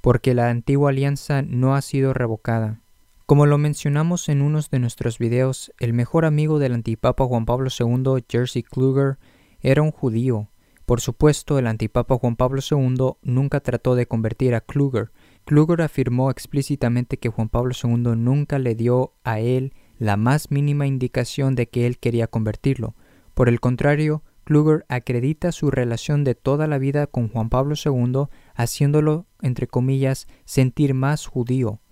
Porque la antigua alianza no ha sido revocada. Como lo mencionamos en unos de nuestros videos, el mejor amigo del antipapa Juan Pablo II, Jersey Kluger, era un judío, por supuesto, el antipapa Juan Pablo II nunca trató de convertir a Kluger. Kluger afirmó explícitamente que Juan Pablo II nunca le dio a él la más mínima indicación de que él quería convertirlo. Por el contrario, Kluger acredita su relación de toda la vida con Juan Pablo II, haciéndolo, entre comillas, sentir más judío.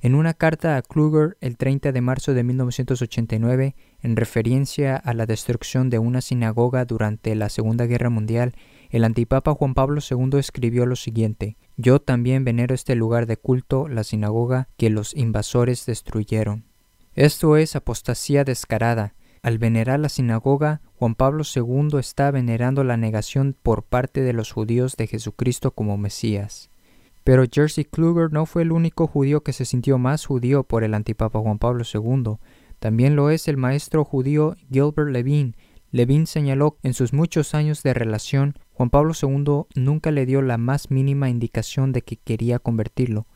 En una carta a Kluger el 30 de marzo de 1989, en referencia a la destrucción de una sinagoga durante la Segunda Guerra Mundial, el antipapa Juan Pablo II escribió lo siguiente: Yo también venero este lugar de culto, la sinagoga, que los invasores destruyeron. Esto es apostasía descarada. Al venerar la sinagoga, Juan Pablo II está venerando la negación por parte de los judíos de Jesucristo como Mesías. Pero Jersey Kluger no fue el único judío que se sintió más judío por el antipapa Juan Pablo II. También lo es el maestro judío Gilbert Levine. Levine señaló en sus muchos años de relación, Juan Pablo II nunca le dio la más mínima indicación de que quería convertirlo.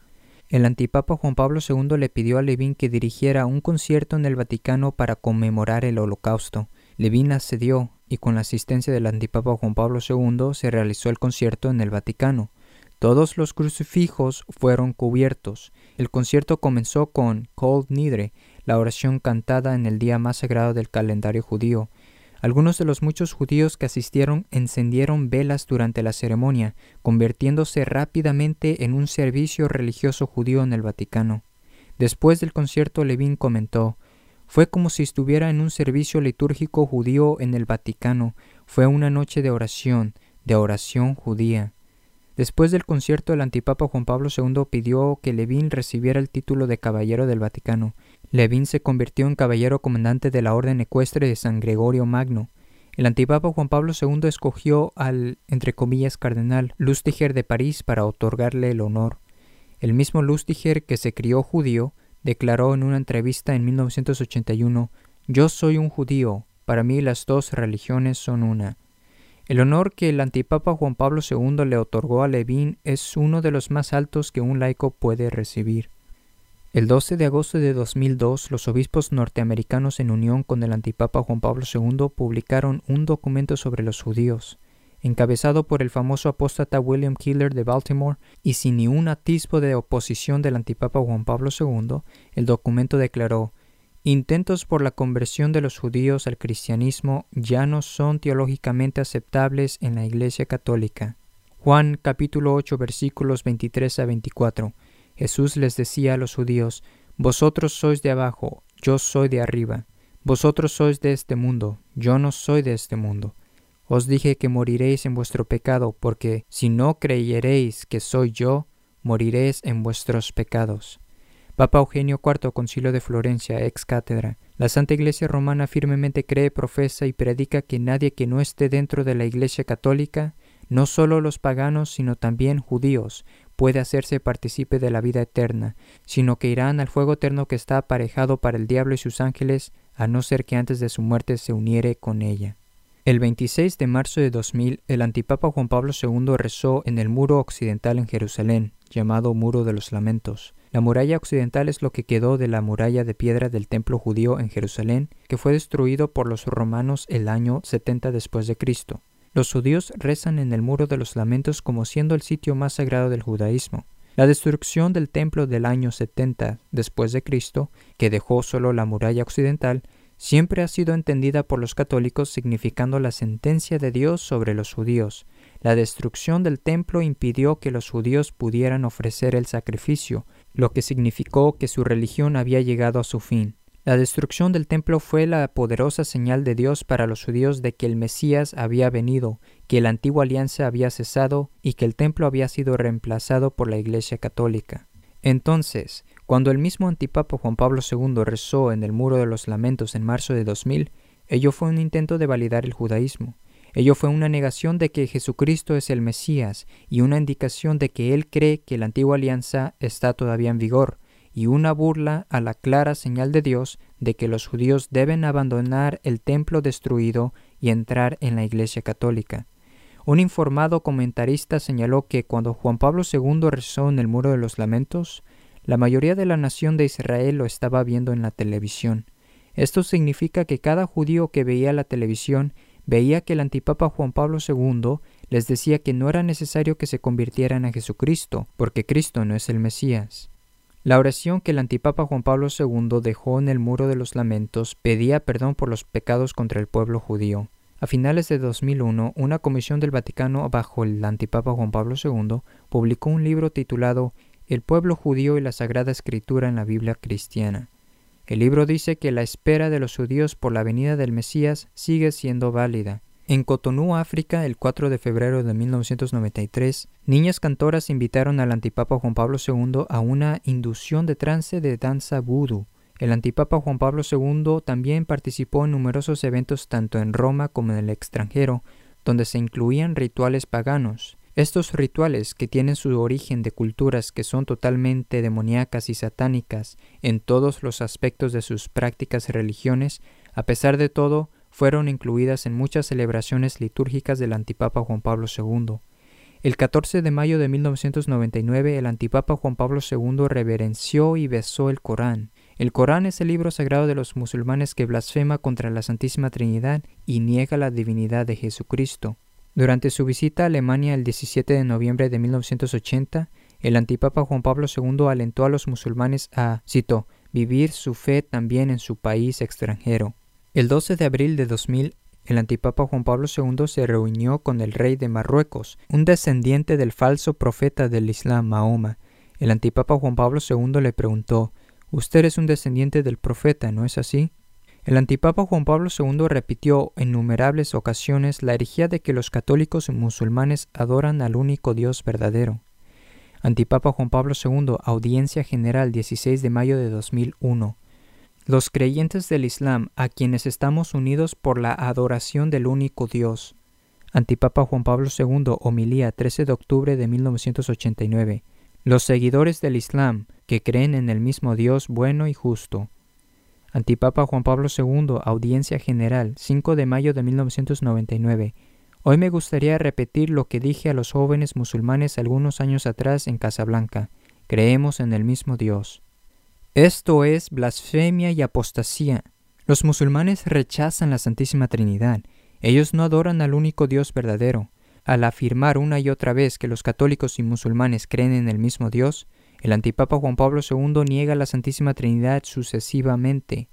El antipapa Juan Pablo II le pidió a Levine que dirigiera un concierto en el Vaticano para conmemorar el Holocausto. Levine accedió y con la asistencia del antipapa Juan Pablo II se realizó el concierto en el Vaticano. Todos los crucifijos fueron cubiertos. El concierto comenzó con Cold Nidre, la oración cantada en el día más sagrado del calendario judío. Algunos de los muchos judíos que asistieron encendieron velas durante la ceremonia, convirtiéndose rápidamente en un servicio religioso judío en el Vaticano. Después del concierto, Levin comentó, fue como si estuviera en un servicio litúrgico judío en el Vaticano. Fue una noche de oración, de oración judía. Después del concierto, el antipapa Juan Pablo II pidió que Levin recibiera el título de Caballero del Vaticano. Levin se convirtió en caballero comandante de la Orden Ecuestre de San Gregorio Magno. El antipapa Juan Pablo II escogió al, entre comillas, cardenal Lustiger de París para otorgarle el honor. El mismo Lustiger, que se crió judío, declaró en una entrevista en 1981 Yo soy un judío, para mí las dos religiones son una. El honor que el antipapa Juan Pablo II le otorgó a Levín es uno de los más altos que un laico puede recibir. El 12 de agosto de 2002, los obispos norteamericanos en unión con el antipapa Juan Pablo II publicaron un documento sobre los judíos, encabezado por el famoso apóstata William Killer de Baltimore, y sin ni un atisbo de oposición del antipapa Juan Pablo II, el documento declaró Intentos por la conversión de los judíos al cristianismo ya no son teológicamente aceptables en la Iglesia católica. Juan capítulo 8 versículos 23 a 24. Jesús les decía a los judíos, Vosotros sois de abajo, yo soy de arriba. Vosotros sois de este mundo, yo no soy de este mundo. Os dije que moriréis en vuestro pecado, porque si no creyereis que soy yo, moriréis en vuestros pecados. Papa Eugenio IV, Concilio de Florencia, ex cátedra. La Santa Iglesia Romana firmemente cree, profesa y predica que nadie que no esté dentro de la Iglesia Católica, no solo los paganos, sino también judíos, puede hacerse partícipe de la vida eterna, sino que irán al fuego eterno que está aparejado para el diablo y sus ángeles, a no ser que antes de su muerte se uniere con ella. El 26 de marzo de 2000, el antipapa Juan Pablo II rezó en el muro occidental en Jerusalén, llamado Muro de los Lamentos. La muralla occidental es lo que quedó de la muralla de piedra del templo judío en Jerusalén, que fue destruido por los romanos el año 70 después de Cristo. Los judíos rezan en el Muro de los Lamentos como siendo el sitio más sagrado del judaísmo. La destrucción del templo del año 70 después de Cristo, que dejó solo la muralla occidental, siempre ha sido entendida por los católicos significando la sentencia de Dios sobre los judíos. La destrucción del templo impidió que los judíos pudieran ofrecer el sacrificio, lo que significó que su religión había llegado a su fin. La destrucción del templo fue la poderosa señal de Dios para los judíos de que el Mesías había venido, que la antigua alianza había cesado y que el templo había sido reemplazado por la Iglesia católica. Entonces, cuando el mismo antipapa Juan Pablo II rezó en el Muro de los Lamentos en marzo de 2000, ello fue un intento de validar el judaísmo. Ello fue una negación de que Jesucristo es el Mesías y una indicación de que él cree que la antigua alianza está todavía en vigor, y una burla a la clara señal de Dios de que los judíos deben abandonar el templo destruido y entrar en la Iglesia católica. Un informado comentarista señaló que cuando Juan Pablo II rezó en el Muro de los Lamentos, la mayoría de la nación de Israel lo estaba viendo en la televisión. Esto significa que cada judío que veía la televisión veía que el antipapa Juan Pablo II les decía que no era necesario que se convirtieran a Jesucristo, porque Cristo no es el Mesías. La oración que el antipapa Juan Pablo II dejó en el muro de los lamentos pedía perdón por los pecados contra el pueblo judío. A finales de 2001, una comisión del Vaticano bajo el antipapa Juan Pablo II publicó un libro titulado el pueblo judío y la Sagrada Escritura en la Biblia cristiana. El libro dice que la espera de los judíos por la venida del Mesías sigue siendo válida. En Cotonú, África, el 4 de febrero de 1993, niñas cantoras invitaron al antipapa Juan Pablo II a una inducción de trance de danza vudú. El antipapa Juan Pablo II también participó en numerosos eventos tanto en Roma como en el extranjero, donde se incluían rituales paganos. Estos rituales, que tienen su origen de culturas que son totalmente demoníacas y satánicas en todos los aspectos de sus prácticas y religiones, a pesar de todo, fueron incluidas en muchas celebraciones litúrgicas del antipapa Juan Pablo II. El 14 de mayo de 1999, el antipapa Juan Pablo II reverenció y besó el Corán. El Corán es el libro sagrado de los musulmanes que blasfema contra la Santísima Trinidad y niega la divinidad de Jesucristo. Durante su visita a Alemania el 17 de noviembre de 1980, el antipapa Juan Pablo II alentó a los musulmanes a, cito, vivir su fe también en su país extranjero. El 12 de abril de 2000, el antipapa Juan Pablo II se reunió con el rey de Marruecos, un descendiente del falso profeta del Islam, Mahoma. El antipapa Juan Pablo II le preguntó, Usted es un descendiente del profeta, ¿no es así? El antipapa Juan Pablo II repitió en innumerables ocasiones la herejía de que los católicos musulmanes adoran al único Dios verdadero. Antipapa Juan Pablo II, Audiencia General 16 de mayo de 2001. Los creyentes del Islam, a quienes estamos unidos por la adoración del único Dios. Antipapa Juan Pablo II, Homilía 13 de octubre de 1989. Los seguidores del Islam, que creen en el mismo Dios bueno y justo. Antipapa Juan Pablo II, Audiencia General, 5 de mayo de 1999. Hoy me gustaría repetir lo que dije a los jóvenes musulmanes algunos años atrás en Casablanca. Creemos en el mismo Dios. Esto es blasfemia y apostasía. Los musulmanes rechazan la Santísima Trinidad. Ellos no adoran al único Dios verdadero. Al afirmar una y otra vez que los católicos y musulmanes creen en el mismo Dios, el antipapa Juan Pablo II niega la Santísima Trinidad sucesivamente.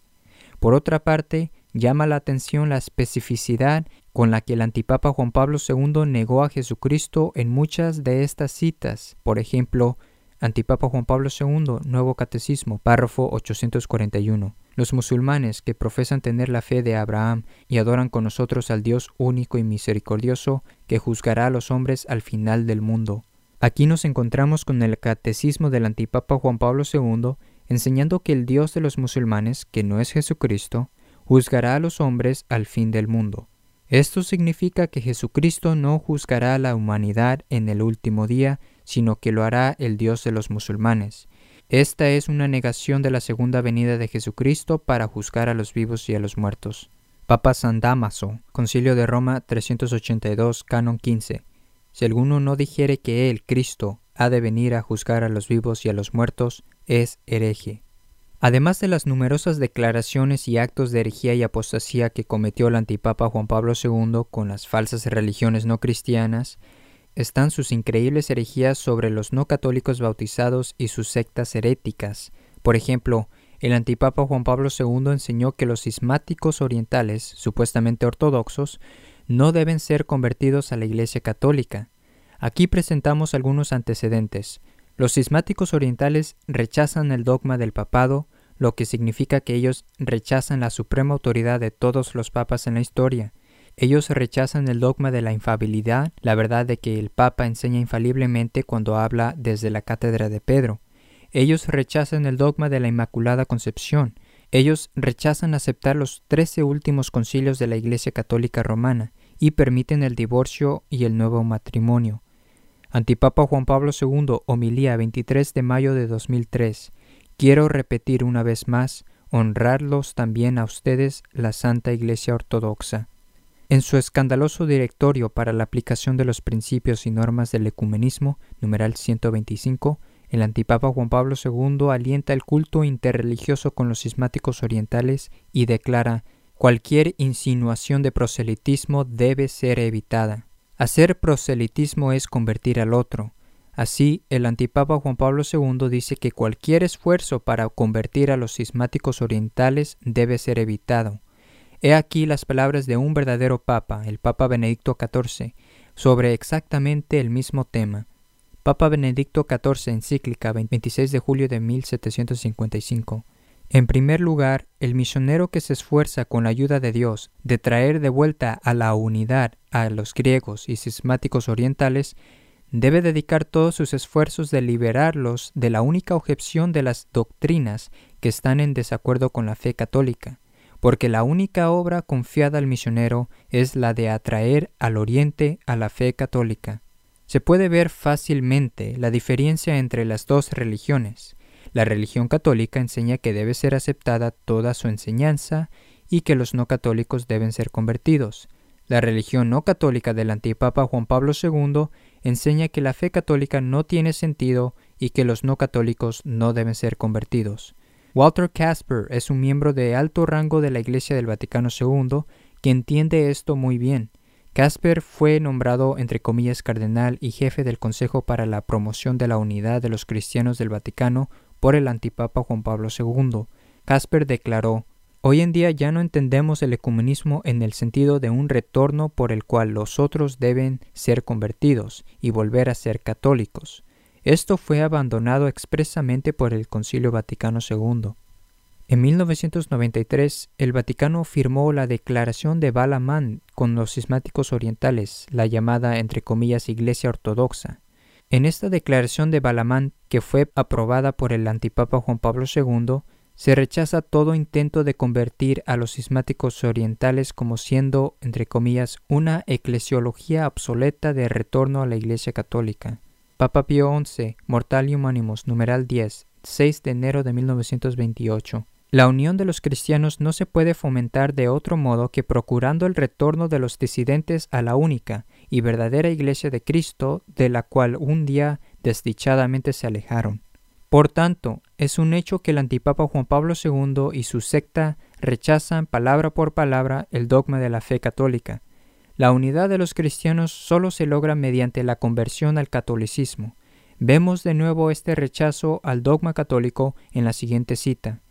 Por otra parte, llama la atención la especificidad con la que el antipapa Juan Pablo II negó a Jesucristo en muchas de estas citas. Por ejemplo, Antipapa Juan Pablo II, Nuevo Catecismo, párrafo 841. Los musulmanes que profesan tener la fe de Abraham y adoran con nosotros al Dios único y misericordioso que juzgará a los hombres al final del mundo. Aquí nos encontramos con el catecismo del antipapa Juan Pablo II enseñando que el Dios de los musulmanes, que no es Jesucristo, juzgará a los hombres al fin del mundo. Esto significa que Jesucristo no juzgará a la humanidad en el último día, sino que lo hará el Dios de los musulmanes. Esta es una negación de la segunda venida de Jesucristo para juzgar a los vivos y a los muertos. Papa San Damaso, Concilio de Roma 382, Canon 15. Si alguno no dijere que Él, Cristo, ha de venir a juzgar a los vivos y a los muertos, es hereje. Además de las numerosas declaraciones y actos de herejía y apostasía que cometió el antipapa Juan Pablo II con las falsas religiones no cristianas, están sus increíbles herejías sobre los no católicos bautizados y sus sectas heréticas. Por ejemplo, el antipapa Juan Pablo II enseñó que los cismáticos orientales, supuestamente ortodoxos, no deben ser convertidos a la Iglesia católica. Aquí presentamos algunos antecedentes. Los cismáticos orientales rechazan el dogma del papado, lo que significa que ellos rechazan la suprema autoridad de todos los papas en la historia. Ellos rechazan el dogma de la infabilidad, la verdad de que el Papa enseña infaliblemente cuando habla desde la cátedra de Pedro. Ellos rechazan el dogma de la Inmaculada Concepción. Ellos rechazan aceptar los trece últimos concilios de la Iglesia Católica Romana y permiten el divorcio y el nuevo matrimonio. Antipapa Juan Pablo II, homilía 23 de mayo de 2003. Quiero repetir una vez más, honrarlos también a ustedes la Santa Iglesia Ortodoxa. En su escandaloso directorio para la aplicación de los principios y normas del ecumenismo, numeral 125, el antipapa Juan Pablo II alienta el culto interreligioso con los cismáticos orientales y declara cualquier insinuación de proselitismo debe ser evitada. Hacer proselitismo es convertir al otro, Así, el antipapa Juan Pablo II dice que cualquier esfuerzo para convertir a los cismáticos orientales debe ser evitado. He aquí las palabras de un verdadero papa, el Papa Benedicto XIV, sobre exactamente el mismo tema. Papa Benedicto XIV, encíclica 26 de julio de 1755. En primer lugar, el misionero que se esfuerza con la ayuda de Dios de traer de vuelta a la unidad a los griegos y cismáticos orientales debe dedicar todos sus esfuerzos de liberarlos de la única objeción de las doctrinas que están en desacuerdo con la fe católica, porque la única obra confiada al misionero es la de atraer al oriente a la fe católica. Se puede ver fácilmente la diferencia entre las dos religiones. La religión católica enseña que debe ser aceptada toda su enseñanza y que los no católicos deben ser convertidos. La religión no católica del antipapa Juan Pablo II enseña que la fe católica no tiene sentido y que los no católicos no deben ser convertidos. Walter Casper es un miembro de alto rango de la Iglesia del Vaticano II que entiende esto muy bien. Casper fue nombrado entre comillas cardenal y jefe del Consejo para la Promoción de la Unidad de los Cristianos del Vaticano por el antipapa Juan Pablo II. Casper declaró Hoy en día ya no entendemos el ecumenismo en el sentido de un retorno por el cual los otros deben ser convertidos y volver a ser católicos. Esto fue abandonado expresamente por el Concilio Vaticano II. En 1993, el Vaticano firmó la Declaración de Balamán con los cismáticos orientales, la llamada entre comillas Iglesia Ortodoxa. En esta declaración de Balamán, que fue aprobada por el antipapa Juan Pablo II, se rechaza todo intento de convertir a los cismáticos orientales como siendo, entre comillas, una eclesiología obsoleta de retorno a la Iglesia Católica. Papa Pío XI, Mortalium Animus, numeral 10, 6 de enero de 1928. La unión de los cristianos no se puede fomentar de otro modo que procurando el retorno de los disidentes a la única y verdadera Iglesia de Cristo, de la cual un día desdichadamente se alejaron. Por tanto, es un hecho que el antipapa Juan Pablo II y su secta rechazan palabra por palabra el dogma de la fe católica. La unidad de los cristianos solo se logra mediante la conversión al catolicismo. Vemos de nuevo este rechazo al dogma católico en la siguiente cita.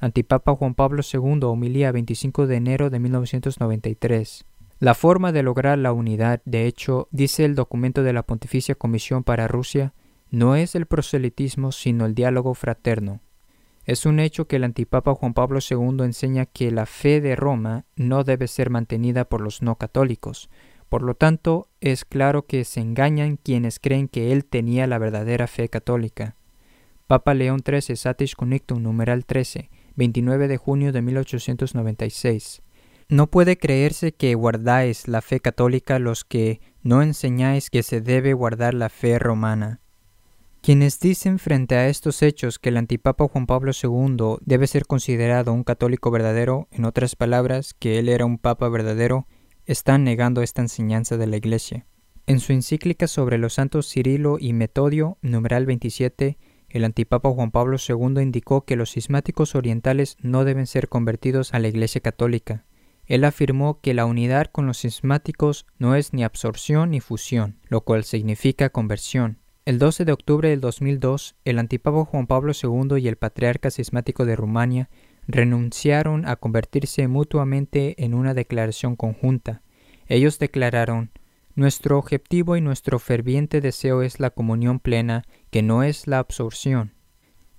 Antipapa Juan Pablo II, homilía 25 de enero de 1993. La forma de lograr la unidad, de hecho, dice el documento de la Pontificia Comisión para Rusia, no es el proselitismo sino el diálogo fraterno. Es un hecho que el antipapa Juan Pablo II enseña que la fe de Roma no debe ser mantenida por los no católicos. Por lo tanto, es claro que se engañan quienes creen que él tenía la verdadera fe católica. Papa León XIII, Satis Cunictum, numeral 13, 29 de junio de 1896. No puede creerse que guardáis la fe católica los que no enseñáis que se debe guardar la fe romana. Quienes dicen frente a estos hechos que el antipapa Juan Pablo II debe ser considerado un católico verdadero, en otras palabras, que él era un papa verdadero, están negando esta enseñanza de la Iglesia. En su encíclica sobre los santos Cirilo y Metodio, numeral 27, el antipapa Juan Pablo II indicó que los cismáticos orientales no deben ser convertidos a la Iglesia católica. Él afirmó que la unidad con los cismáticos no es ni absorción ni fusión, lo cual significa conversión, el 12 de octubre del 2002, el antipapa Juan Pablo II y el patriarca cismático de Rumania renunciaron a convertirse mutuamente en una declaración conjunta. Ellos declararon Nuestro objetivo y nuestro ferviente deseo es la comunión plena, que no es la absorción.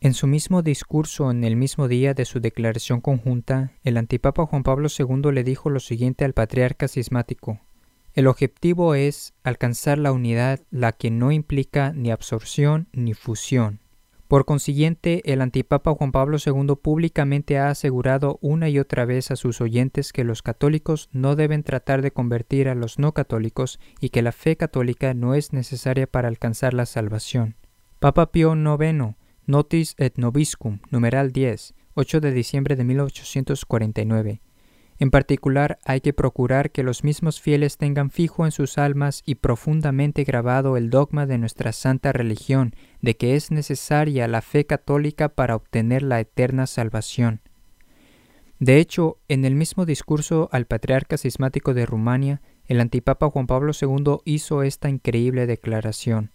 En su mismo discurso en el mismo día de su declaración conjunta, el antipapa Juan Pablo II le dijo lo siguiente al patriarca cismático el objetivo es alcanzar la unidad, la que no implica ni absorción ni fusión. Por consiguiente, el antipapa Juan Pablo II públicamente ha asegurado una y otra vez a sus oyentes que los católicos no deben tratar de convertir a los no católicos y que la fe católica no es necesaria para alcanzar la salvación. Papa Pío IX, Notis et Noviscum, numeral 10, 8 de diciembre de 1849. En particular, hay que procurar que los mismos fieles tengan fijo en sus almas y profundamente grabado el dogma de nuestra santa religión, de que es necesaria la fe católica para obtener la eterna salvación. De hecho, en el mismo discurso al patriarca cismático de Rumania, el antipapa Juan Pablo II hizo esta increíble declaración.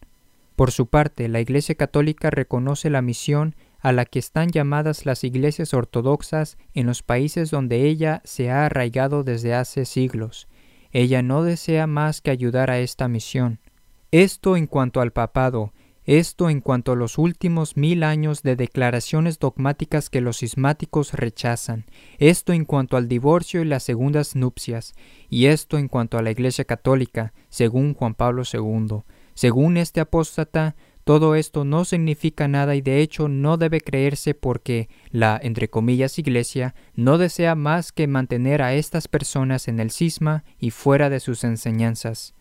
Por su parte, la Iglesia Católica reconoce la misión a la que están llamadas las iglesias ortodoxas en los países donde ella se ha arraigado desde hace siglos. Ella no desea más que ayudar a esta misión. Esto en cuanto al papado, esto en cuanto a los últimos mil años de declaraciones dogmáticas que los cismáticos rechazan, esto en cuanto al divorcio y las segundas nupcias, y esto en cuanto a la Iglesia Católica, según Juan Pablo II. Según este apóstata, todo esto no significa nada y de hecho no debe creerse porque la, entre comillas, iglesia no desea más que mantener a estas personas en el cisma y fuera de sus enseñanzas.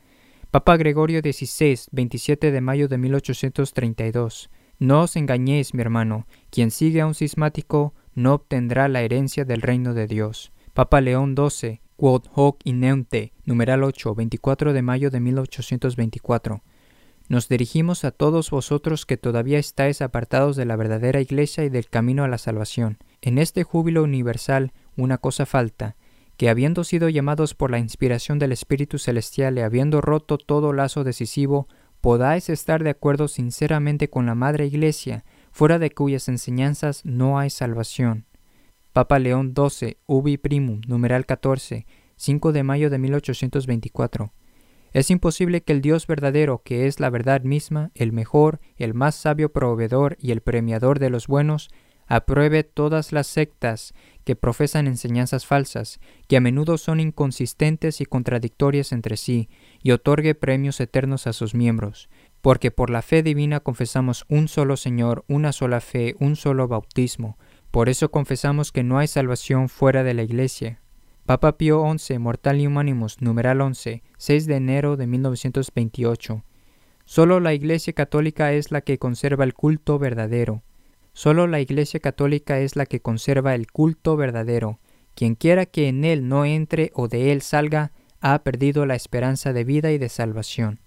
Papa Gregorio XVI, 27 de mayo de 1832. No os engañéis, mi hermano, quien sigue a un cismático no obtendrá la herencia del reino de Dios. Papa León XII, Quod hoc ineunte, numeral 8, 24 de mayo de 1824 nos dirigimos a todos vosotros que todavía estáis apartados de la verdadera Iglesia y del camino a la salvación. En este júbilo universal una cosa falta, que habiendo sido llamados por la inspiración del Espíritu Celestial y habiendo roto todo lazo decisivo, podáis estar de acuerdo sinceramente con la Madre Iglesia, fuera de cuyas enseñanzas no hay salvación. Papa León XII, Ubi Primum, numeral 14, 5 de mayo de 1824. Es imposible que el Dios verdadero, que es la verdad misma, el mejor, el más sabio proveedor y el premiador de los buenos, apruebe todas las sectas que profesan enseñanzas falsas, que a menudo son inconsistentes y contradictorias entre sí, y otorgue premios eternos a sus miembros, porque por la fe divina confesamos un solo Señor, una sola fe, un solo bautismo. Por eso confesamos que no hay salvación fuera de la Iglesia, Papa Pío XI, Mortal Humanimus, numeral 11, 6 de enero de 1928. Solo la Iglesia Católica es la que conserva el culto verdadero. Solo la Iglesia Católica es la que conserva el culto verdadero. Quien quiera que en él no entre o de él salga, ha perdido la esperanza de vida y de salvación.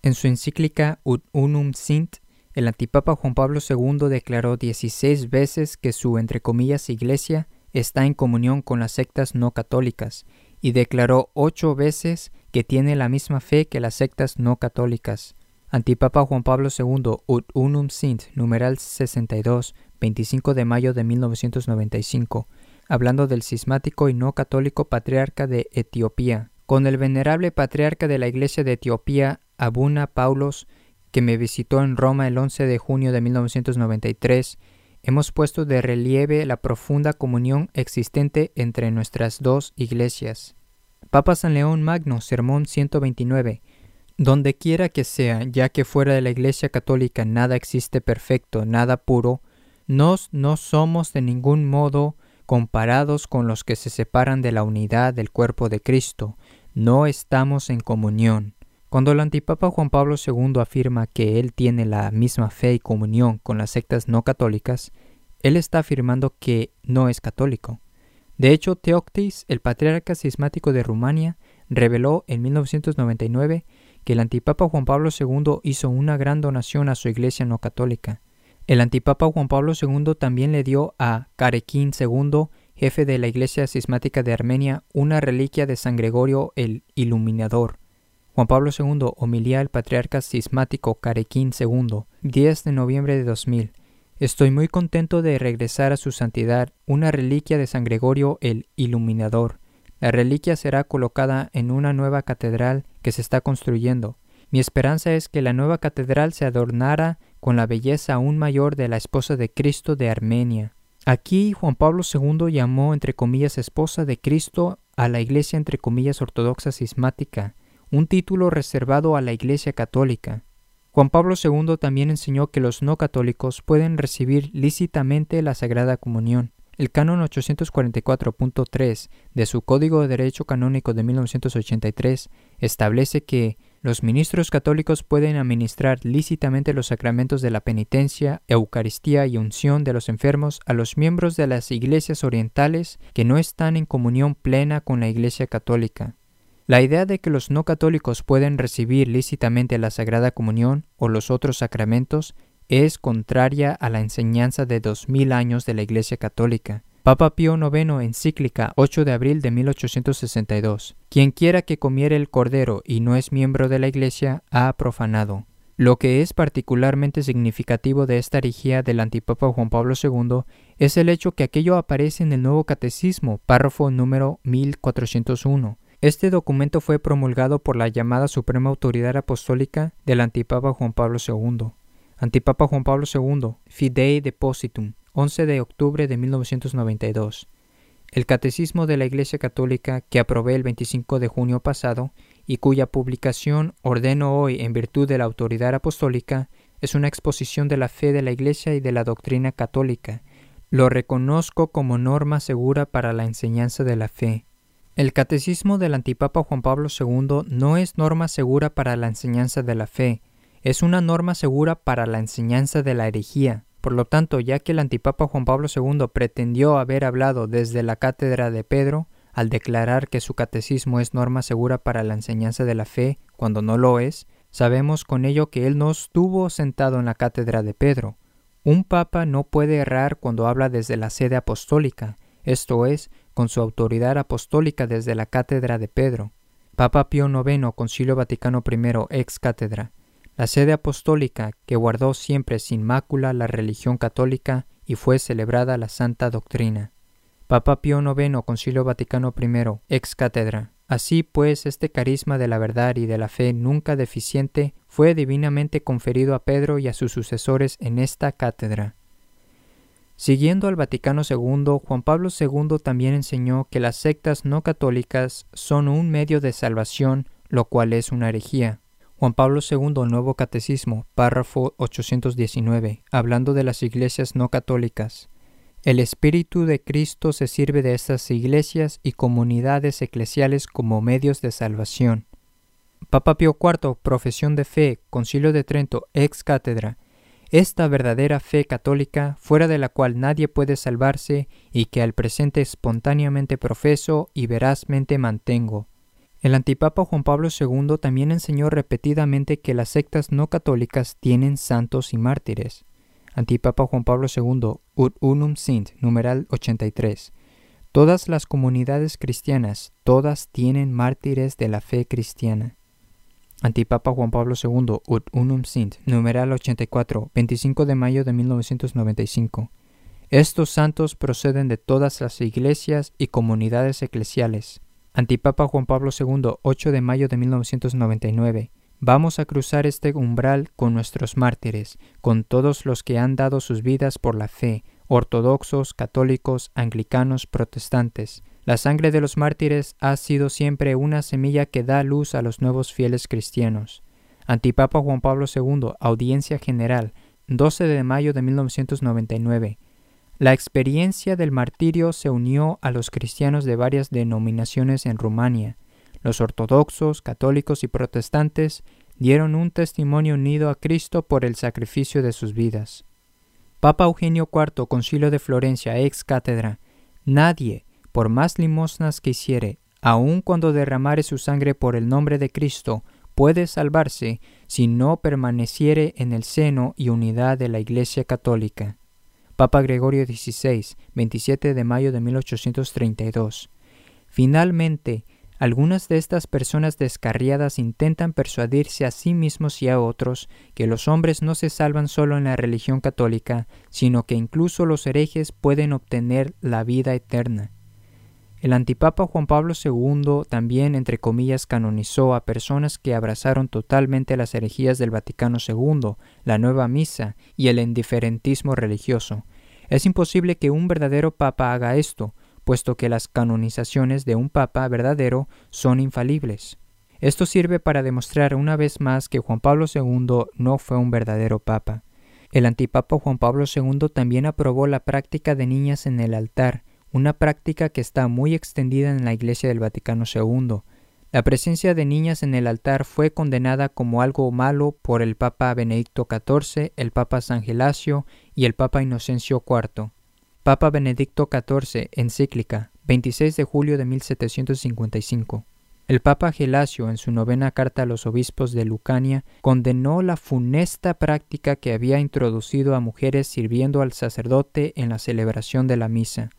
En su encíclica Ut Unum Sint, el antipapa Juan Pablo II declaró 16 veces que su, entre comillas, iglesia está en comunión con las sectas no católicas y declaró ocho veces que tiene la misma fe que las sectas no católicas. Antipapa Juan Pablo II, Ut Unum Sint, numeral 62, 25 de mayo de 1995, hablando del cismático y no católico patriarca de Etiopía, con el venerable patriarca de la Iglesia de Etiopía, Abuna Paulos, que me visitó en Roma el 11 de junio de 1993 hemos puesto de relieve la profunda comunión existente entre nuestras dos iglesias. Papa San León Magno, Sermón 129. Donde quiera que sea, ya que fuera de la Iglesia Católica nada existe perfecto, nada puro, nos no somos de ningún modo comparados con los que se separan de la unidad del cuerpo de Cristo, no estamos en comunión. Cuando el antipapa Juan Pablo II afirma que él tiene la misma fe y comunión con las sectas no católicas, él está afirmando que no es católico. De hecho, Teoctis, el patriarca cismático de Rumania, reveló en 1999 que el antipapa Juan Pablo II hizo una gran donación a su iglesia no católica. El antipapa Juan Pablo II también le dio a Carequín II, jefe de la iglesia cismática de Armenia, una reliquia de San Gregorio el Iluminador. Juan Pablo II homilía al patriarca cismático Carequín II, 10 de noviembre de 2000. Estoy muy contento de regresar a su santidad una reliquia de San Gregorio el Iluminador. La reliquia será colocada en una nueva catedral que se está construyendo. Mi esperanza es que la nueva catedral se adornara con la belleza aún mayor de la esposa de Cristo de Armenia. Aquí Juan Pablo II llamó entre comillas esposa de Cristo a la iglesia entre comillas ortodoxa cismática, un título reservado a la iglesia católica. Juan Pablo II también enseñó que los no católicos pueden recibir lícitamente la Sagrada Comunión. El canon 844.3 de su Código de Derecho Canónico de 1983 establece que los ministros católicos pueden administrar lícitamente los sacramentos de la penitencia, Eucaristía y unción de los enfermos a los miembros de las iglesias orientales que no están en comunión plena con la Iglesia católica. La idea de que los no católicos pueden recibir lícitamente la Sagrada Comunión o los otros sacramentos es contraria a la enseñanza de dos mil años de la Iglesia católica. Papa Pío IX, encíclica 8 de abril de 1862. Quien quiera que comiere el cordero y no es miembro de la Iglesia, ha profanado. Lo que es particularmente significativo de esta herejía del antipapa Juan Pablo II es el hecho que aquello aparece en el Nuevo Catecismo, párrafo número 1401. Este documento fue promulgado por la llamada Suprema Autoridad Apostólica del antipapa Juan Pablo II. Antipapa Juan Pablo II, Fidei Depositum, 11 de octubre de 1992. El Catecismo de la Iglesia Católica que aprobé el 25 de junio pasado y cuya publicación ordeno hoy en virtud de la autoridad apostólica es una exposición de la fe de la Iglesia y de la doctrina católica. Lo reconozco como norma segura para la enseñanza de la fe. El Catecismo del Antipapa Juan Pablo II no es norma segura para la enseñanza de la fe, es una norma segura para la enseñanza de la herejía. Por lo tanto, ya que el antipapa Juan Pablo II pretendió haber hablado desde la cátedra de Pedro, al declarar que su catecismo es norma segura para la enseñanza de la fe, cuando no lo es, sabemos con ello que él no estuvo sentado en la cátedra de Pedro. Un papa no puede errar cuando habla desde la sede apostólica, esto es, con su autoridad apostólica desde la cátedra de Pedro. Papa Pío IX, Concilio Vaticano I, ex cátedra la sede apostólica que guardó siempre sin mácula la religión católica y fue celebrada la santa doctrina. Papa Pío IX, Concilio Vaticano I, ex cátedra. Así pues, este carisma de la verdad y de la fe nunca deficiente fue divinamente conferido a Pedro y a sus sucesores en esta cátedra. Siguiendo al Vaticano II, Juan Pablo II también enseñó que las sectas no católicas son un medio de salvación, lo cual es una herejía. Juan Pablo II, Nuevo Catecismo, párrafo 819, hablando de las iglesias no católicas. El Espíritu de Cristo se sirve de estas iglesias y comunidades eclesiales como medios de salvación. Papa Pío IV, Profesión de Fe, Concilio de Trento, ex cátedra. Esta verdadera fe católica, fuera de la cual nadie puede salvarse y que al presente espontáneamente profeso y verazmente mantengo el antipapa Juan Pablo II también enseñó repetidamente que las sectas no católicas tienen santos y mártires. Antipapa Juan Pablo II, Ut Unum Sint, numeral 83. Todas las comunidades cristianas, todas tienen mártires de la fe cristiana. Antipapa Juan Pablo II, Ut Unum Sint, numeral 84, 25 de mayo de 1995. Estos santos proceden de todas las iglesias y comunidades eclesiales, Antipapa Juan Pablo II, 8 de mayo de 1999. Vamos a cruzar este umbral con nuestros mártires, con todos los que han dado sus vidas por la fe, ortodoxos, católicos, anglicanos, protestantes. La sangre de los mártires ha sido siempre una semilla que da luz a los nuevos fieles cristianos. Antipapa Juan Pablo II, Audiencia General, 12 de mayo de 1999. La experiencia del martirio se unió a los cristianos de varias denominaciones en Rumania. Los ortodoxos, católicos y protestantes dieron un testimonio unido a Cristo por el sacrificio de sus vidas. Papa Eugenio IV, Concilio de Florencia, ex cátedra. Nadie, por más limosnas que hiciere, aun cuando derramare su sangre por el nombre de Cristo, puede salvarse si no permaneciere en el seno y unidad de la Iglesia Católica. Papa Gregorio XVI, 27 de mayo de 1832. Finalmente, algunas de estas personas descarriadas intentan persuadirse a sí mismos y a otros que los hombres no se salvan solo en la religión católica, sino que incluso los herejes pueden obtener la vida eterna. El antipapa Juan Pablo II también, entre comillas, canonizó a personas que abrazaron totalmente las herejías del Vaticano II, la nueva misa y el indiferentismo religioso. Es imposible que un verdadero papa haga esto, puesto que las canonizaciones de un papa verdadero son infalibles. Esto sirve para demostrar una vez más que Juan Pablo II no fue un verdadero papa. El antipapa Juan Pablo II también aprobó la práctica de niñas en el altar, una práctica que está muy extendida en la Iglesia del Vaticano II. La presencia de niñas en el altar fue condenada como algo malo por el Papa Benedicto XIV, el Papa San Gelasio y el Papa Inocencio IV. Papa Benedicto XIV, encíclica, 26 de julio de 1755. El Papa Gelasio, en su novena carta a los obispos de Lucania, condenó la funesta práctica que había introducido a mujeres sirviendo al sacerdote en la celebración de la misa.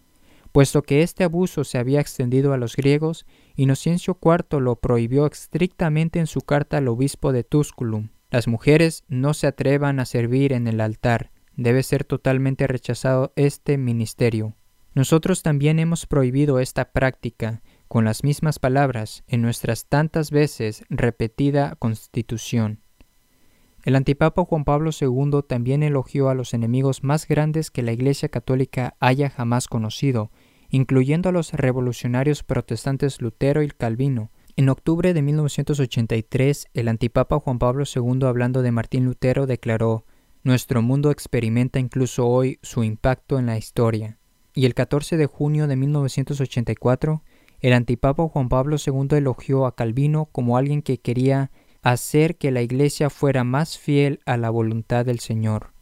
Puesto que este abuso se había extendido a los griegos, Inocencio IV lo prohibió estrictamente en su carta al obispo de Tusculum. Las mujeres no se atrevan a servir en el altar, debe ser totalmente rechazado este ministerio. Nosotros también hemos prohibido esta práctica con las mismas palabras en nuestras tantas veces repetida constitución. El antipapa Juan Pablo II también elogió a los enemigos más grandes que la Iglesia católica haya jamás conocido, incluyendo a los revolucionarios protestantes Lutero y Calvino. En octubre de 1983, el antipapa Juan Pablo II, hablando de Martín Lutero, declaró nuestro mundo experimenta incluso hoy su impacto en la historia. Y el 14 de junio de 1984, el antipapa Juan Pablo II elogió a Calvino como alguien que quería hacer que la Iglesia fuera más fiel a la voluntad del Señor.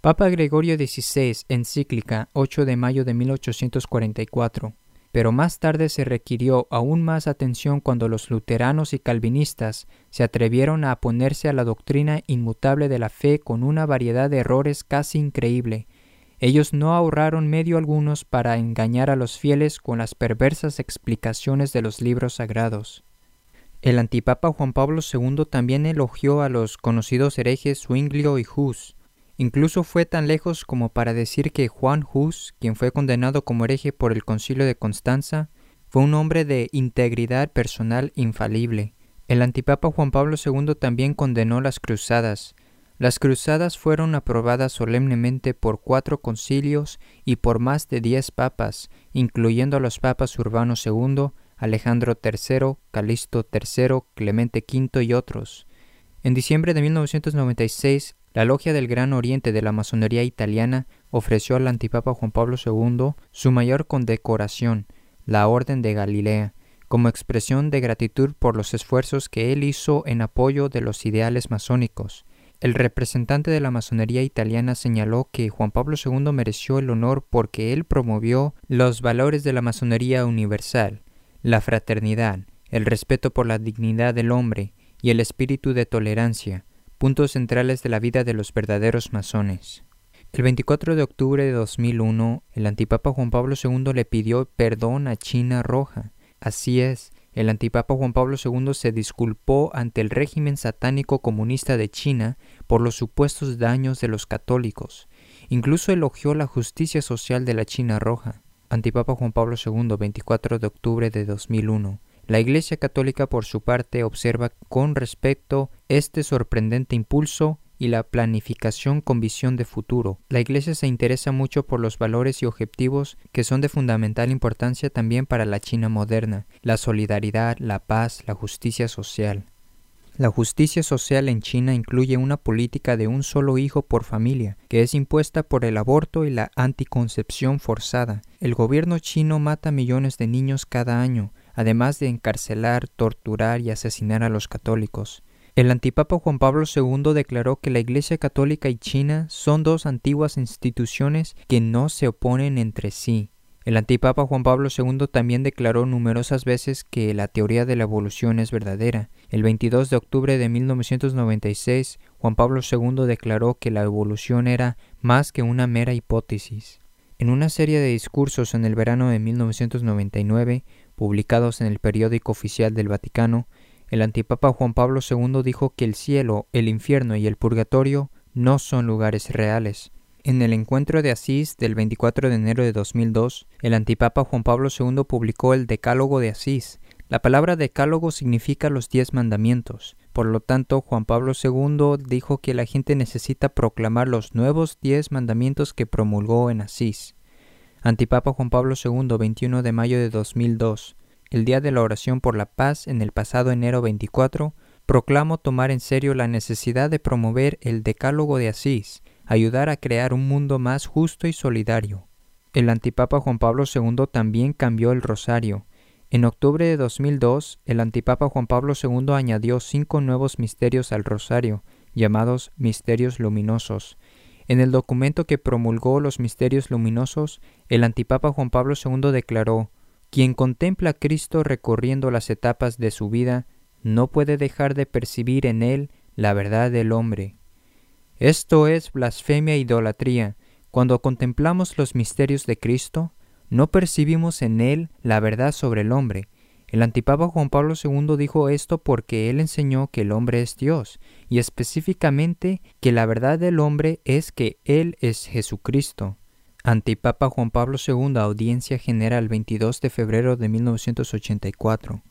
Papa Gregorio XVI, encíclica 8 de mayo de 1844 pero más tarde se requirió aún más atención cuando los luteranos y calvinistas se atrevieron a oponerse a la doctrina inmutable de la fe con una variedad de errores casi increíble. Ellos no ahorraron medio algunos para engañar a los fieles con las perversas explicaciones de los libros sagrados. El antipapa Juan Pablo II también elogió a los conocidos herejes Zwinglio y Hus, Incluso fue tan lejos como para decir que Juan Hus, quien fue condenado como hereje por el concilio de Constanza, fue un hombre de integridad personal infalible. El antipapa Juan Pablo II también condenó las cruzadas. Las cruzadas fueron aprobadas solemnemente por cuatro concilios y por más de diez papas, incluyendo a los papas Urbano II, Alejandro III, Calixto III, Clemente V y otros. En diciembre de 1996, la Logia del Gran Oriente de la Masonería italiana ofreció al antipapa Juan Pablo II su mayor condecoración, la Orden de Galilea, como expresión de gratitud por los esfuerzos que él hizo en apoyo de los ideales masónicos. El representante de la masonería italiana señaló que Juan Pablo II mereció el honor porque él promovió los valores de la masonería universal, la fraternidad, el respeto por la dignidad del hombre y el espíritu de tolerancia, puntos centrales de la vida de los verdaderos masones. El 24 de octubre de 2001, el antipapa Juan Pablo II le pidió perdón a China Roja. Así es, el antipapa Juan Pablo II se disculpó ante el régimen satánico comunista de China por los supuestos daños de los católicos. Incluso elogió la justicia social de la China Roja. Antipapa Juan Pablo II, 24 de octubre de 2001. La Iglesia Católica, por su parte, observa con respecto este sorprendente impulso y la planificación con visión de futuro. La Iglesia se interesa mucho por los valores y objetivos que son de fundamental importancia también para la China moderna, la solidaridad, la paz, la justicia social. La justicia social en China incluye una política de un solo hijo por familia, que es impuesta por el aborto y la anticoncepción forzada. El gobierno chino mata millones de niños cada año, además de encarcelar, torturar y asesinar a los católicos. El antipapa Juan Pablo II declaró que la Iglesia Católica y China son dos antiguas instituciones que no se oponen entre sí. El antipapa Juan Pablo II también declaró numerosas veces que la teoría de la evolución es verdadera. El 22 de octubre de 1996, Juan Pablo II declaró que la evolución era más que una mera hipótesis. En una serie de discursos en el verano de 1999, publicados en el periódico oficial del Vaticano, el antipapa Juan Pablo II dijo que el cielo, el infierno y el purgatorio no son lugares reales, en el encuentro de Asís del 24 de enero de 2002, el antipapa Juan Pablo II publicó el Decálogo de Asís. La palabra decálogo significa los diez mandamientos. Por lo tanto, Juan Pablo II dijo que la gente necesita proclamar los nuevos diez mandamientos que promulgó en Asís. Antipapa Juan Pablo II, 21 de mayo de 2002. El día de la oración por la paz en el pasado enero 24, proclamo tomar en serio la necesidad de promover el Decálogo de Asís ayudar a crear un mundo más justo y solidario. El antipapa Juan Pablo II también cambió el rosario. En octubre de 2002, el antipapa Juan Pablo II añadió cinco nuevos misterios al rosario, llamados misterios luminosos. En el documento que promulgó los misterios luminosos, el antipapa Juan Pablo II declaró, Quien contempla a Cristo recorriendo las etapas de su vida, no puede dejar de percibir en él la verdad del hombre. Esto es blasfemia e idolatría. Cuando contemplamos los misterios de Cristo, no percibimos en Él la verdad sobre el hombre. El antipapa Juan Pablo II dijo esto porque Él enseñó que el hombre es Dios, y específicamente que la verdad del hombre es que Él es Jesucristo. Antipapa Juan Pablo II, Audiencia General 22 de febrero de 1984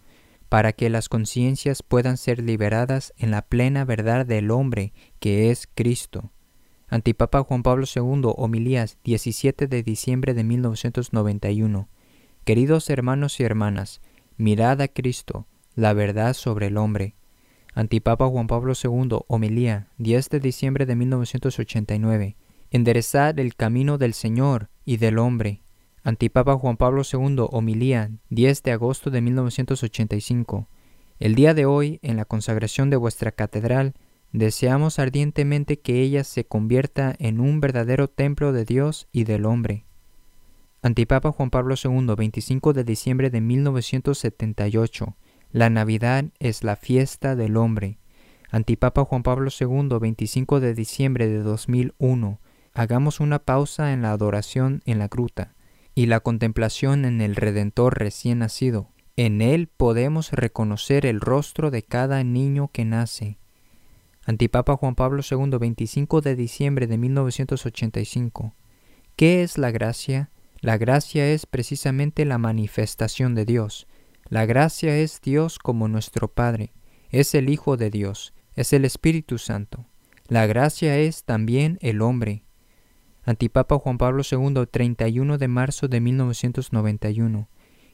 para que las conciencias puedan ser liberadas en la plena verdad del hombre, que es Cristo. Antipapa Juan Pablo II, homilías 17 de diciembre de 1991. Queridos hermanos y hermanas, mirad a Cristo, la verdad sobre el hombre. Antipapa Juan Pablo II, homilía 10 de diciembre de 1989. Enderezad el camino del Señor y del hombre, Antipapa Juan Pablo II, homilía, 10 de agosto de 1985. El día de hoy, en la consagración de vuestra catedral, deseamos ardientemente que ella se convierta en un verdadero templo de Dios y del hombre. Antipapa Juan Pablo II, 25 de diciembre de 1978. La Navidad es la fiesta del hombre. Antipapa Juan Pablo II, 25 de diciembre de 2001. Hagamos una pausa en la adoración en la gruta y la contemplación en el Redentor recién nacido. En él podemos reconocer el rostro de cada niño que nace. Antipapa Juan Pablo II, 25 de diciembre de 1985. ¿Qué es la gracia? La gracia es precisamente la manifestación de Dios. La gracia es Dios como nuestro Padre, es el Hijo de Dios, es el Espíritu Santo. La gracia es también el hombre, Antipapa Juan Pablo II, 31 de marzo de 1991.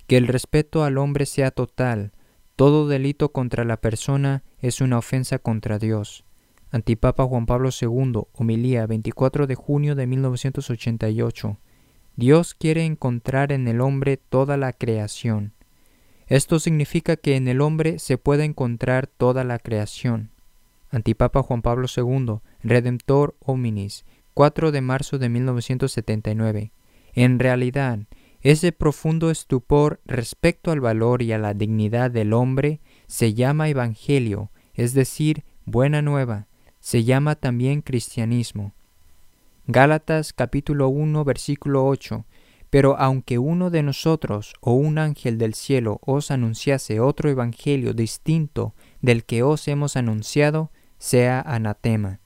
Que el respeto al hombre sea total. Todo delito contra la persona es una ofensa contra Dios. Antipapa Juan Pablo II, homilía 24 de junio de 1988. Dios quiere encontrar en el hombre toda la creación. Esto significa que en el hombre se puede encontrar toda la creación. Antipapa Juan Pablo II, Redemptor hominis, 4 de marzo de 1979. En realidad, ese profundo estupor respecto al valor y a la dignidad del hombre se llama Evangelio, es decir, buena nueva, se llama también cristianismo. Gálatas capítulo 1 versículo 8. Pero aunque uno de nosotros o un ángel del cielo os anunciase otro evangelio distinto del que os hemos anunciado, sea anatema.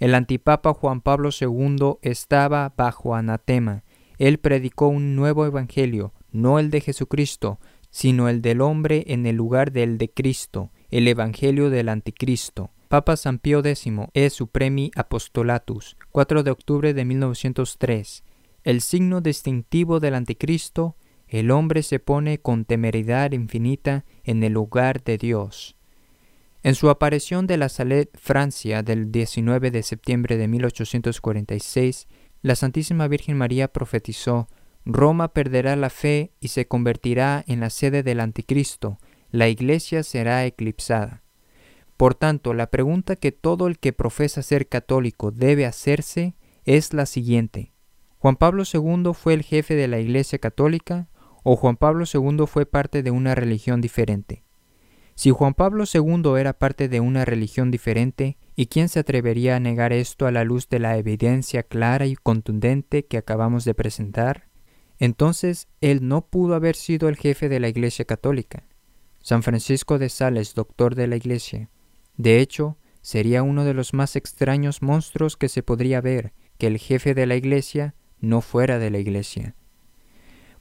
El antipapa Juan Pablo II estaba bajo anatema. Él predicó un nuevo evangelio, no el de Jesucristo, sino el del hombre en el lugar del de Cristo, el evangelio del anticristo. Papa San Pío X es Supremi Apostolatus, 4 de octubre de 1903. El signo distintivo del anticristo, el hombre se pone con temeridad infinita en el lugar de Dios. En su aparición de la Salette, Francia, del 19 de septiembre de 1846, la Santísima Virgen María profetizó, Roma perderá la fe y se convertirá en la sede del anticristo, la iglesia será eclipsada. Por tanto, la pregunta que todo el que profesa ser católico debe hacerse es la siguiente. ¿Juan Pablo II fue el jefe de la Iglesia Católica o Juan Pablo II fue parte de una religión diferente? Si Juan Pablo II era parte de una religión diferente, ¿y quién se atrevería a negar esto a la luz de la evidencia clara y contundente que acabamos de presentar? Entonces, él no pudo haber sido el jefe de la Iglesia Católica. San Francisco de Sales, doctor de la Iglesia. De hecho, sería uno de los más extraños monstruos que se podría ver que el jefe de la Iglesia no fuera de la Iglesia.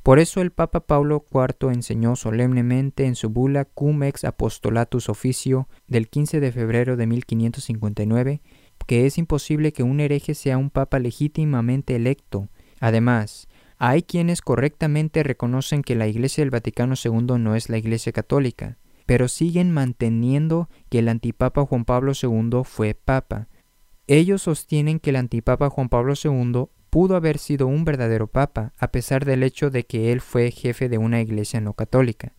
Por eso el Papa Pablo IV enseñó solemnemente en su bula Cum ex Apostolatus Officio del 15 de febrero de 1559 que es imposible que un hereje sea un papa legítimamente electo. Además, hay quienes correctamente reconocen que la Iglesia del Vaticano II no es la Iglesia católica, pero siguen manteniendo que el antipapa Juan Pablo II fue papa. Ellos sostienen que el antipapa Juan Pablo II pudo haber sido un verdadero papa, a pesar del hecho de que él fue jefe de una iglesia no católica.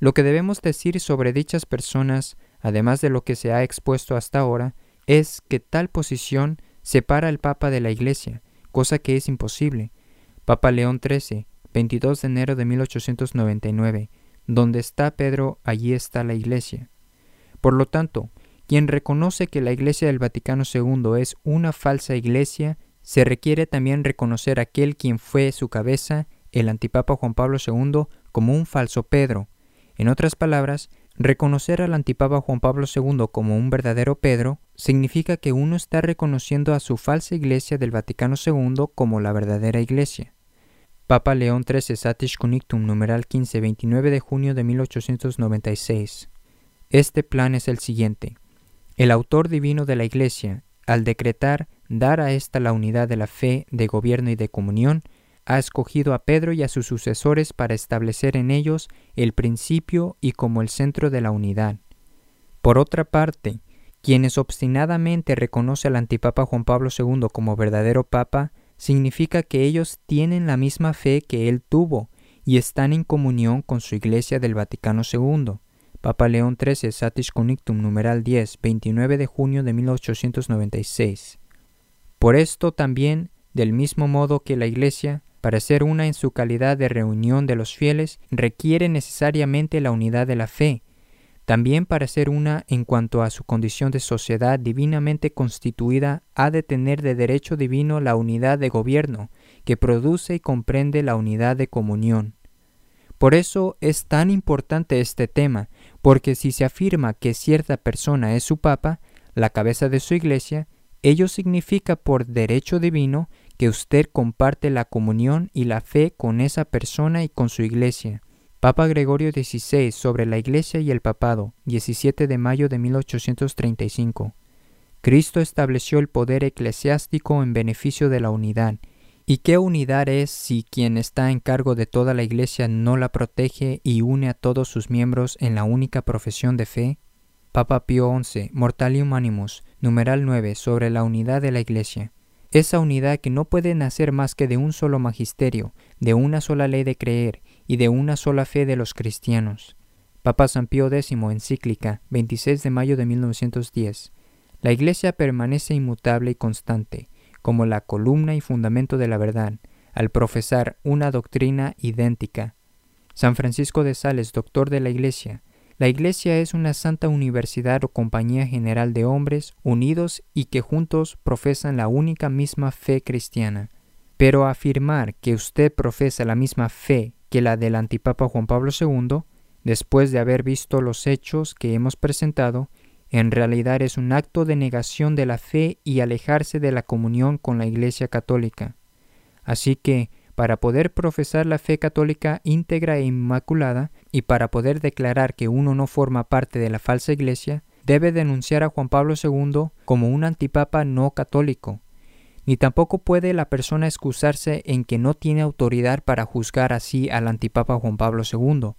Lo que debemos decir sobre dichas personas, además de lo que se ha expuesto hasta ahora, es que tal posición separa al papa de la iglesia, cosa que es imposible. Papa León XIII, 22 de enero de 1899, donde está Pedro, allí está la iglesia. Por lo tanto, quien reconoce que la Iglesia del Vaticano II es una falsa iglesia se requiere también reconocer a aquel quien fue su cabeza, el antipapa Juan Pablo II, como un falso Pedro. En otras palabras, reconocer al antipapa Juan Pablo II como un verdadero Pedro significa que uno está reconociendo a su falsa iglesia del Vaticano II como la verdadera iglesia. Papa León XIII Satis Cunictum numeral 15 29 de junio de 1896. Este plan es el siguiente. El autor divino de la iglesia, al decretar dar a ésta la unidad de la fe, de gobierno y de comunión, ha escogido a Pedro y a sus sucesores para establecer en ellos el principio y como el centro de la unidad. Por otra parte, quienes obstinadamente reconoce al antipapa Juan Pablo II como verdadero papa, significa que ellos tienen la misma fe que él tuvo y están en comunión con su Iglesia del Vaticano II. Papa León XIII Satis Conictum numeral 10, 29 de junio de 1896. Por esto también, del mismo modo que la Iglesia, para ser una en su calidad de reunión de los fieles, requiere necesariamente la unidad de la fe, también para ser una en cuanto a su condición de sociedad divinamente constituida, ha de tener de derecho divino la unidad de gobierno, que produce y comprende la unidad de comunión. Por eso es tan importante este tema, porque si se afirma que cierta persona es su papa, la cabeza de su iglesia, Ello significa por derecho divino que usted comparte la comunión y la fe con esa persona y con su iglesia. Papa Gregorio XVI sobre la Iglesia y el Papado, 17 de mayo de 1835. Cristo estableció el poder eclesiástico en beneficio de la unidad. ¿Y qué unidad es si quien está en cargo de toda la Iglesia no la protege y une a todos sus miembros en la única profesión de fe? Papa Pío XI, Mortalium Animus, numeral 9, sobre la unidad de la Iglesia. Esa unidad que no puede nacer más que de un solo magisterio, de una sola ley de creer y de una sola fe de los cristianos. Papa San Pío X, encíclica, 26 de mayo de 1910. La Iglesia permanece inmutable y constante, como la columna y fundamento de la verdad, al profesar una doctrina idéntica. San Francisco de Sales, doctor de la Iglesia, la Iglesia es una santa universidad o compañía general de hombres unidos y que juntos profesan la única misma fe cristiana. Pero afirmar que usted profesa la misma fe que la del antipapa Juan Pablo II, después de haber visto los hechos que hemos presentado, en realidad es un acto de negación de la fe y alejarse de la comunión con la Iglesia católica. Así que, para poder profesar la fe católica íntegra e inmaculada y para poder declarar que uno no forma parte de la falsa iglesia, debe denunciar a Juan Pablo II como un antipapa no católico, ni tampoco puede la persona excusarse en que no tiene autoridad para juzgar así al antipapa Juan Pablo II,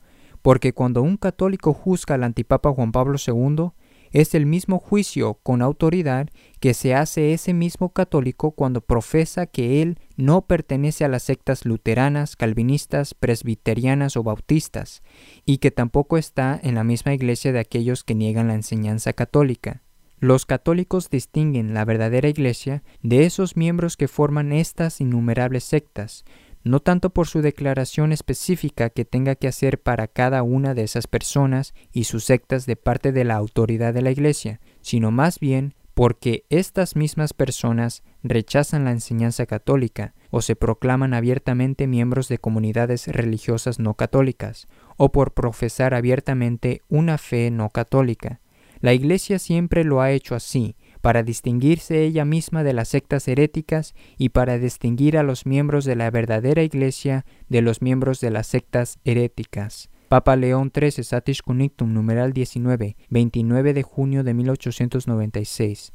porque cuando un católico juzga al antipapa Juan Pablo II, es el mismo juicio con autoridad que se hace ese mismo católico cuando profesa que él no pertenece a las sectas luteranas, calvinistas, presbiterianas o bautistas, y que tampoco está en la misma iglesia de aquellos que niegan la enseñanza católica. Los católicos distinguen la verdadera iglesia de esos miembros que forman estas innumerables sectas, no tanto por su declaración específica que tenga que hacer para cada una de esas personas y sus sectas de parte de la autoridad de la Iglesia, sino más bien porque estas mismas personas rechazan la enseñanza católica o se proclaman abiertamente miembros de comunidades religiosas no católicas, o por profesar abiertamente una fe no católica. La Iglesia siempre lo ha hecho así, para distinguirse ella misma de las sectas heréticas y para distinguir a los miembros de la verdadera Iglesia de los miembros de las sectas heréticas. Papa León XIII Satis Cunictum numeral 19, 29 de junio de 1896.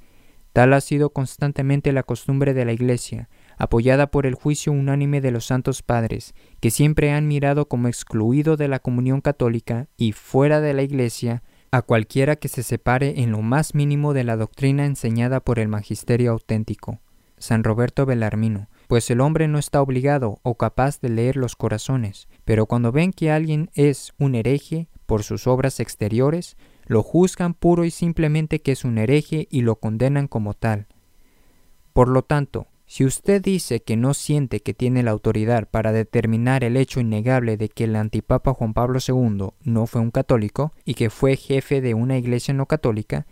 Tal ha sido constantemente la costumbre de la Iglesia, apoyada por el juicio unánime de los santos padres, que siempre han mirado como excluido de la comunión católica y fuera de la Iglesia a cualquiera que se separe en lo más mínimo de la doctrina enseñada por el magisterio auténtico. San Roberto Belarmino, pues el hombre no está obligado o capaz de leer los corazones, pero cuando ven que alguien es un hereje por sus obras exteriores, lo juzgan puro y simplemente que es un hereje y lo condenan como tal. Por lo tanto, si usted dice que no siente que tiene la autoridad para determinar el hecho innegable de que el antipapa Juan Pablo II no fue un católico y que fue jefe de una iglesia no católica,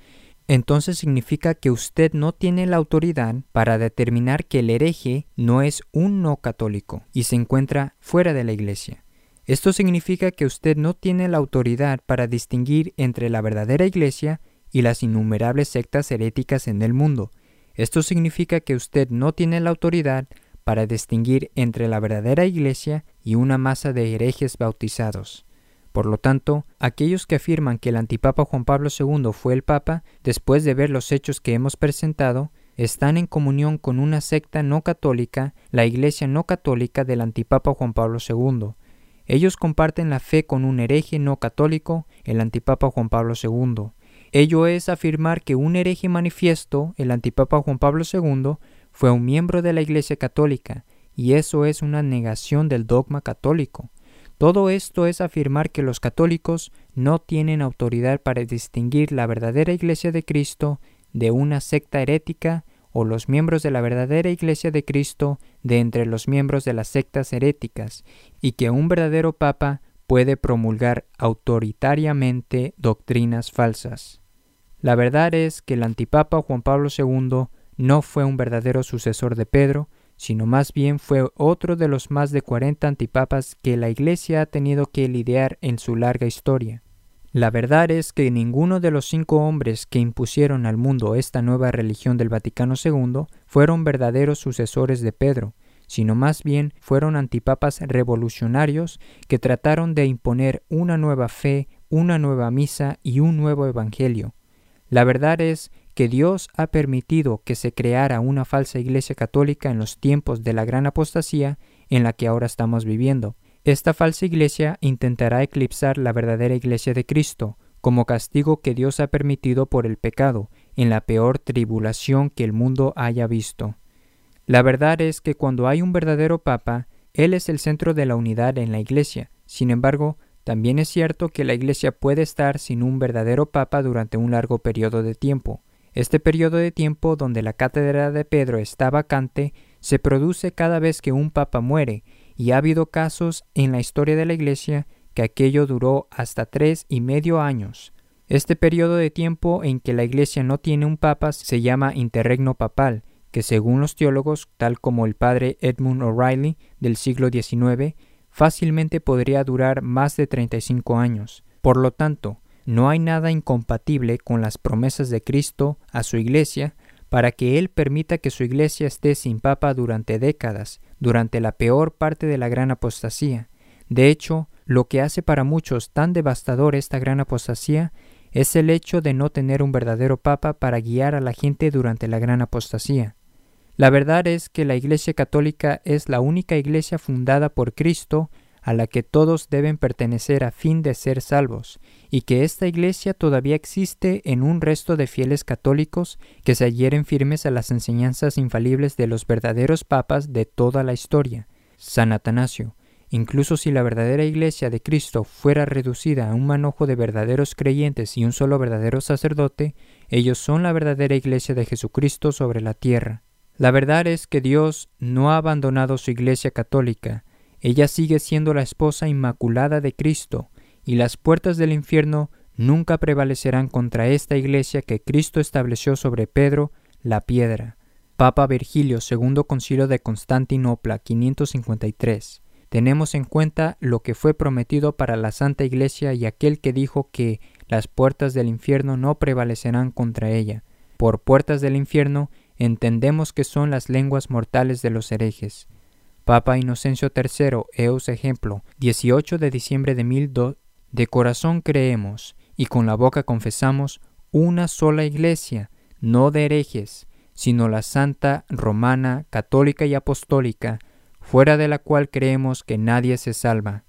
entonces significa que usted no tiene la autoridad para determinar que el hereje no es un no católico y se encuentra fuera de la iglesia. Esto significa que usted no tiene la autoridad para distinguir entre la verdadera iglesia y las innumerables sectas heréticas en el mundo, esto significa que usted no tiene la autoridad para distinguir entre la verdadera iglesia y una masa de herejes bautizados. Por lo tanto, aquellos que afirman que el antipapa Juan Pablo II fue el papa, después de ver los hechos que hemos presentado, están en comunión con una secta no católica, la iglesia no católica del antipapa Juan Pablo II. Ellos comparten la fe con un hereje no católico, el antipapa Juan Pablo II. Ello es afirmar que un hereje manifiesto, el antipapa Juan Pablo II, fue un miembro de la Iglesia Católica, y eso es una negación del dogma católico. Todo esto es afirmar que los católicos no tienen autoridad para distinguir la verdadera Iglesia de Cristo de una secta herética o los miembros de la verdadera Iglesia de Cristo de entre los miembros de las sectas heréticas, y que un verdadero Papa puede promulgar autoritariamente doctrinas falsas. La verdad es que el antipapa Juan Pablo II no fue un verdadero sucesor de Pedro, sino más bien fue otro de los más de 40 antipapas que la Iglesia ha tenido que lidiar en su larga historia. La verdad es que ninguno de los cinco hombres que impusieron al mundo esta nueva religión del Vaticano II fueron verdaderos sucesores de Pedro, sino más bien fueron antipapas revolucionarios que trataron de imponer una nueva fe, una nueva misa y un nuevo evangelio, la verdad es que Dios ha permitido que se creara una falsa iglesia católica en los tiempos de la gran apostasía en la que ahora estamos viviendo. Esta falsa iglesia intentará eclipsar la verdadera iglesia de Cristo, como castigo que Dios ha permitido por el pecado, en la peor tribulación que el mundo haya visto. La verdad es que cuando hay un verdadero papa, Él es el centro de la unidad en la iglesia. Sin embargo, también es cierto que la Iglesia puede estar sin un verdadero papa durante un largo periodo de tiempo. Este periodo de tiempo donde la cátedra de Pedro está vacante se produce cada vez que un papa muere, y ha habido casos en la historia de la Iglesia que aquello duró hasta tres y medio años. Este periodo de tiempo en que la Iglesia no tiene un papa se llama interregno papal, que según los teólogos, tal como el padre Edmund O'Reilly del siglo XIX, fácilmente podría durar más de 35 años. Por lo tanto, no hay nada incompatible con las promesas de Cristo a su iglesia para que Él permita que su iglesia esté sin papa durante décadas, durante la peor parte de la gran apostasía. De hecho, lo que hace para muchos tan devastador esta gran apostasía es el hecho de no tener un verdadero papa para guiar a la gente durante la gran apostasía. La verdad es que la Iglesia Católica es la única iglesia fundada por Cristo a la que todos deben pertenecer a fin de ser salvos, y que esta iglesia todavía existe en un resto de fieles católicos que se adhieren firmes a las enseñanzas infalibles de los verdaderos papas de toda la historia. San Atanasio, incluso si la verdadera iglesia de Cristo fuera reducida a un manojo de verdaderos creyentes y un solo verdadero sacerdote, ellos son la verdadera iglesia de Jesucristo sobre la tierra. La verdad es que Dios no ha abandonado su Iglesia católica, ella sigue siendo la esposa inmaculada de Cristo, y las puertas del infierno nunca prevalecerán contra esta Iglesia que Cristo estableció sobre Pedro, la piedra. Papa Virgilio, segundo concilio de Constantinopla, 553. Tenemos en cuenta lo que fue prometido para la Santa Iglesia y aquel que dijo que las puertas del infierno no prevalecerán contra ella. Por puertas del infierno entendemos que son las lenguas mortales de los herejes. Papa Inocencio III, eus ejemplo, 18 de diciembre de 1002, de corazón creemos y con la boca confesamos una sola iglesia, no de herejes, sino la santa, romana, católica y apostólica, fuera de la cual creemos que nadie se salva.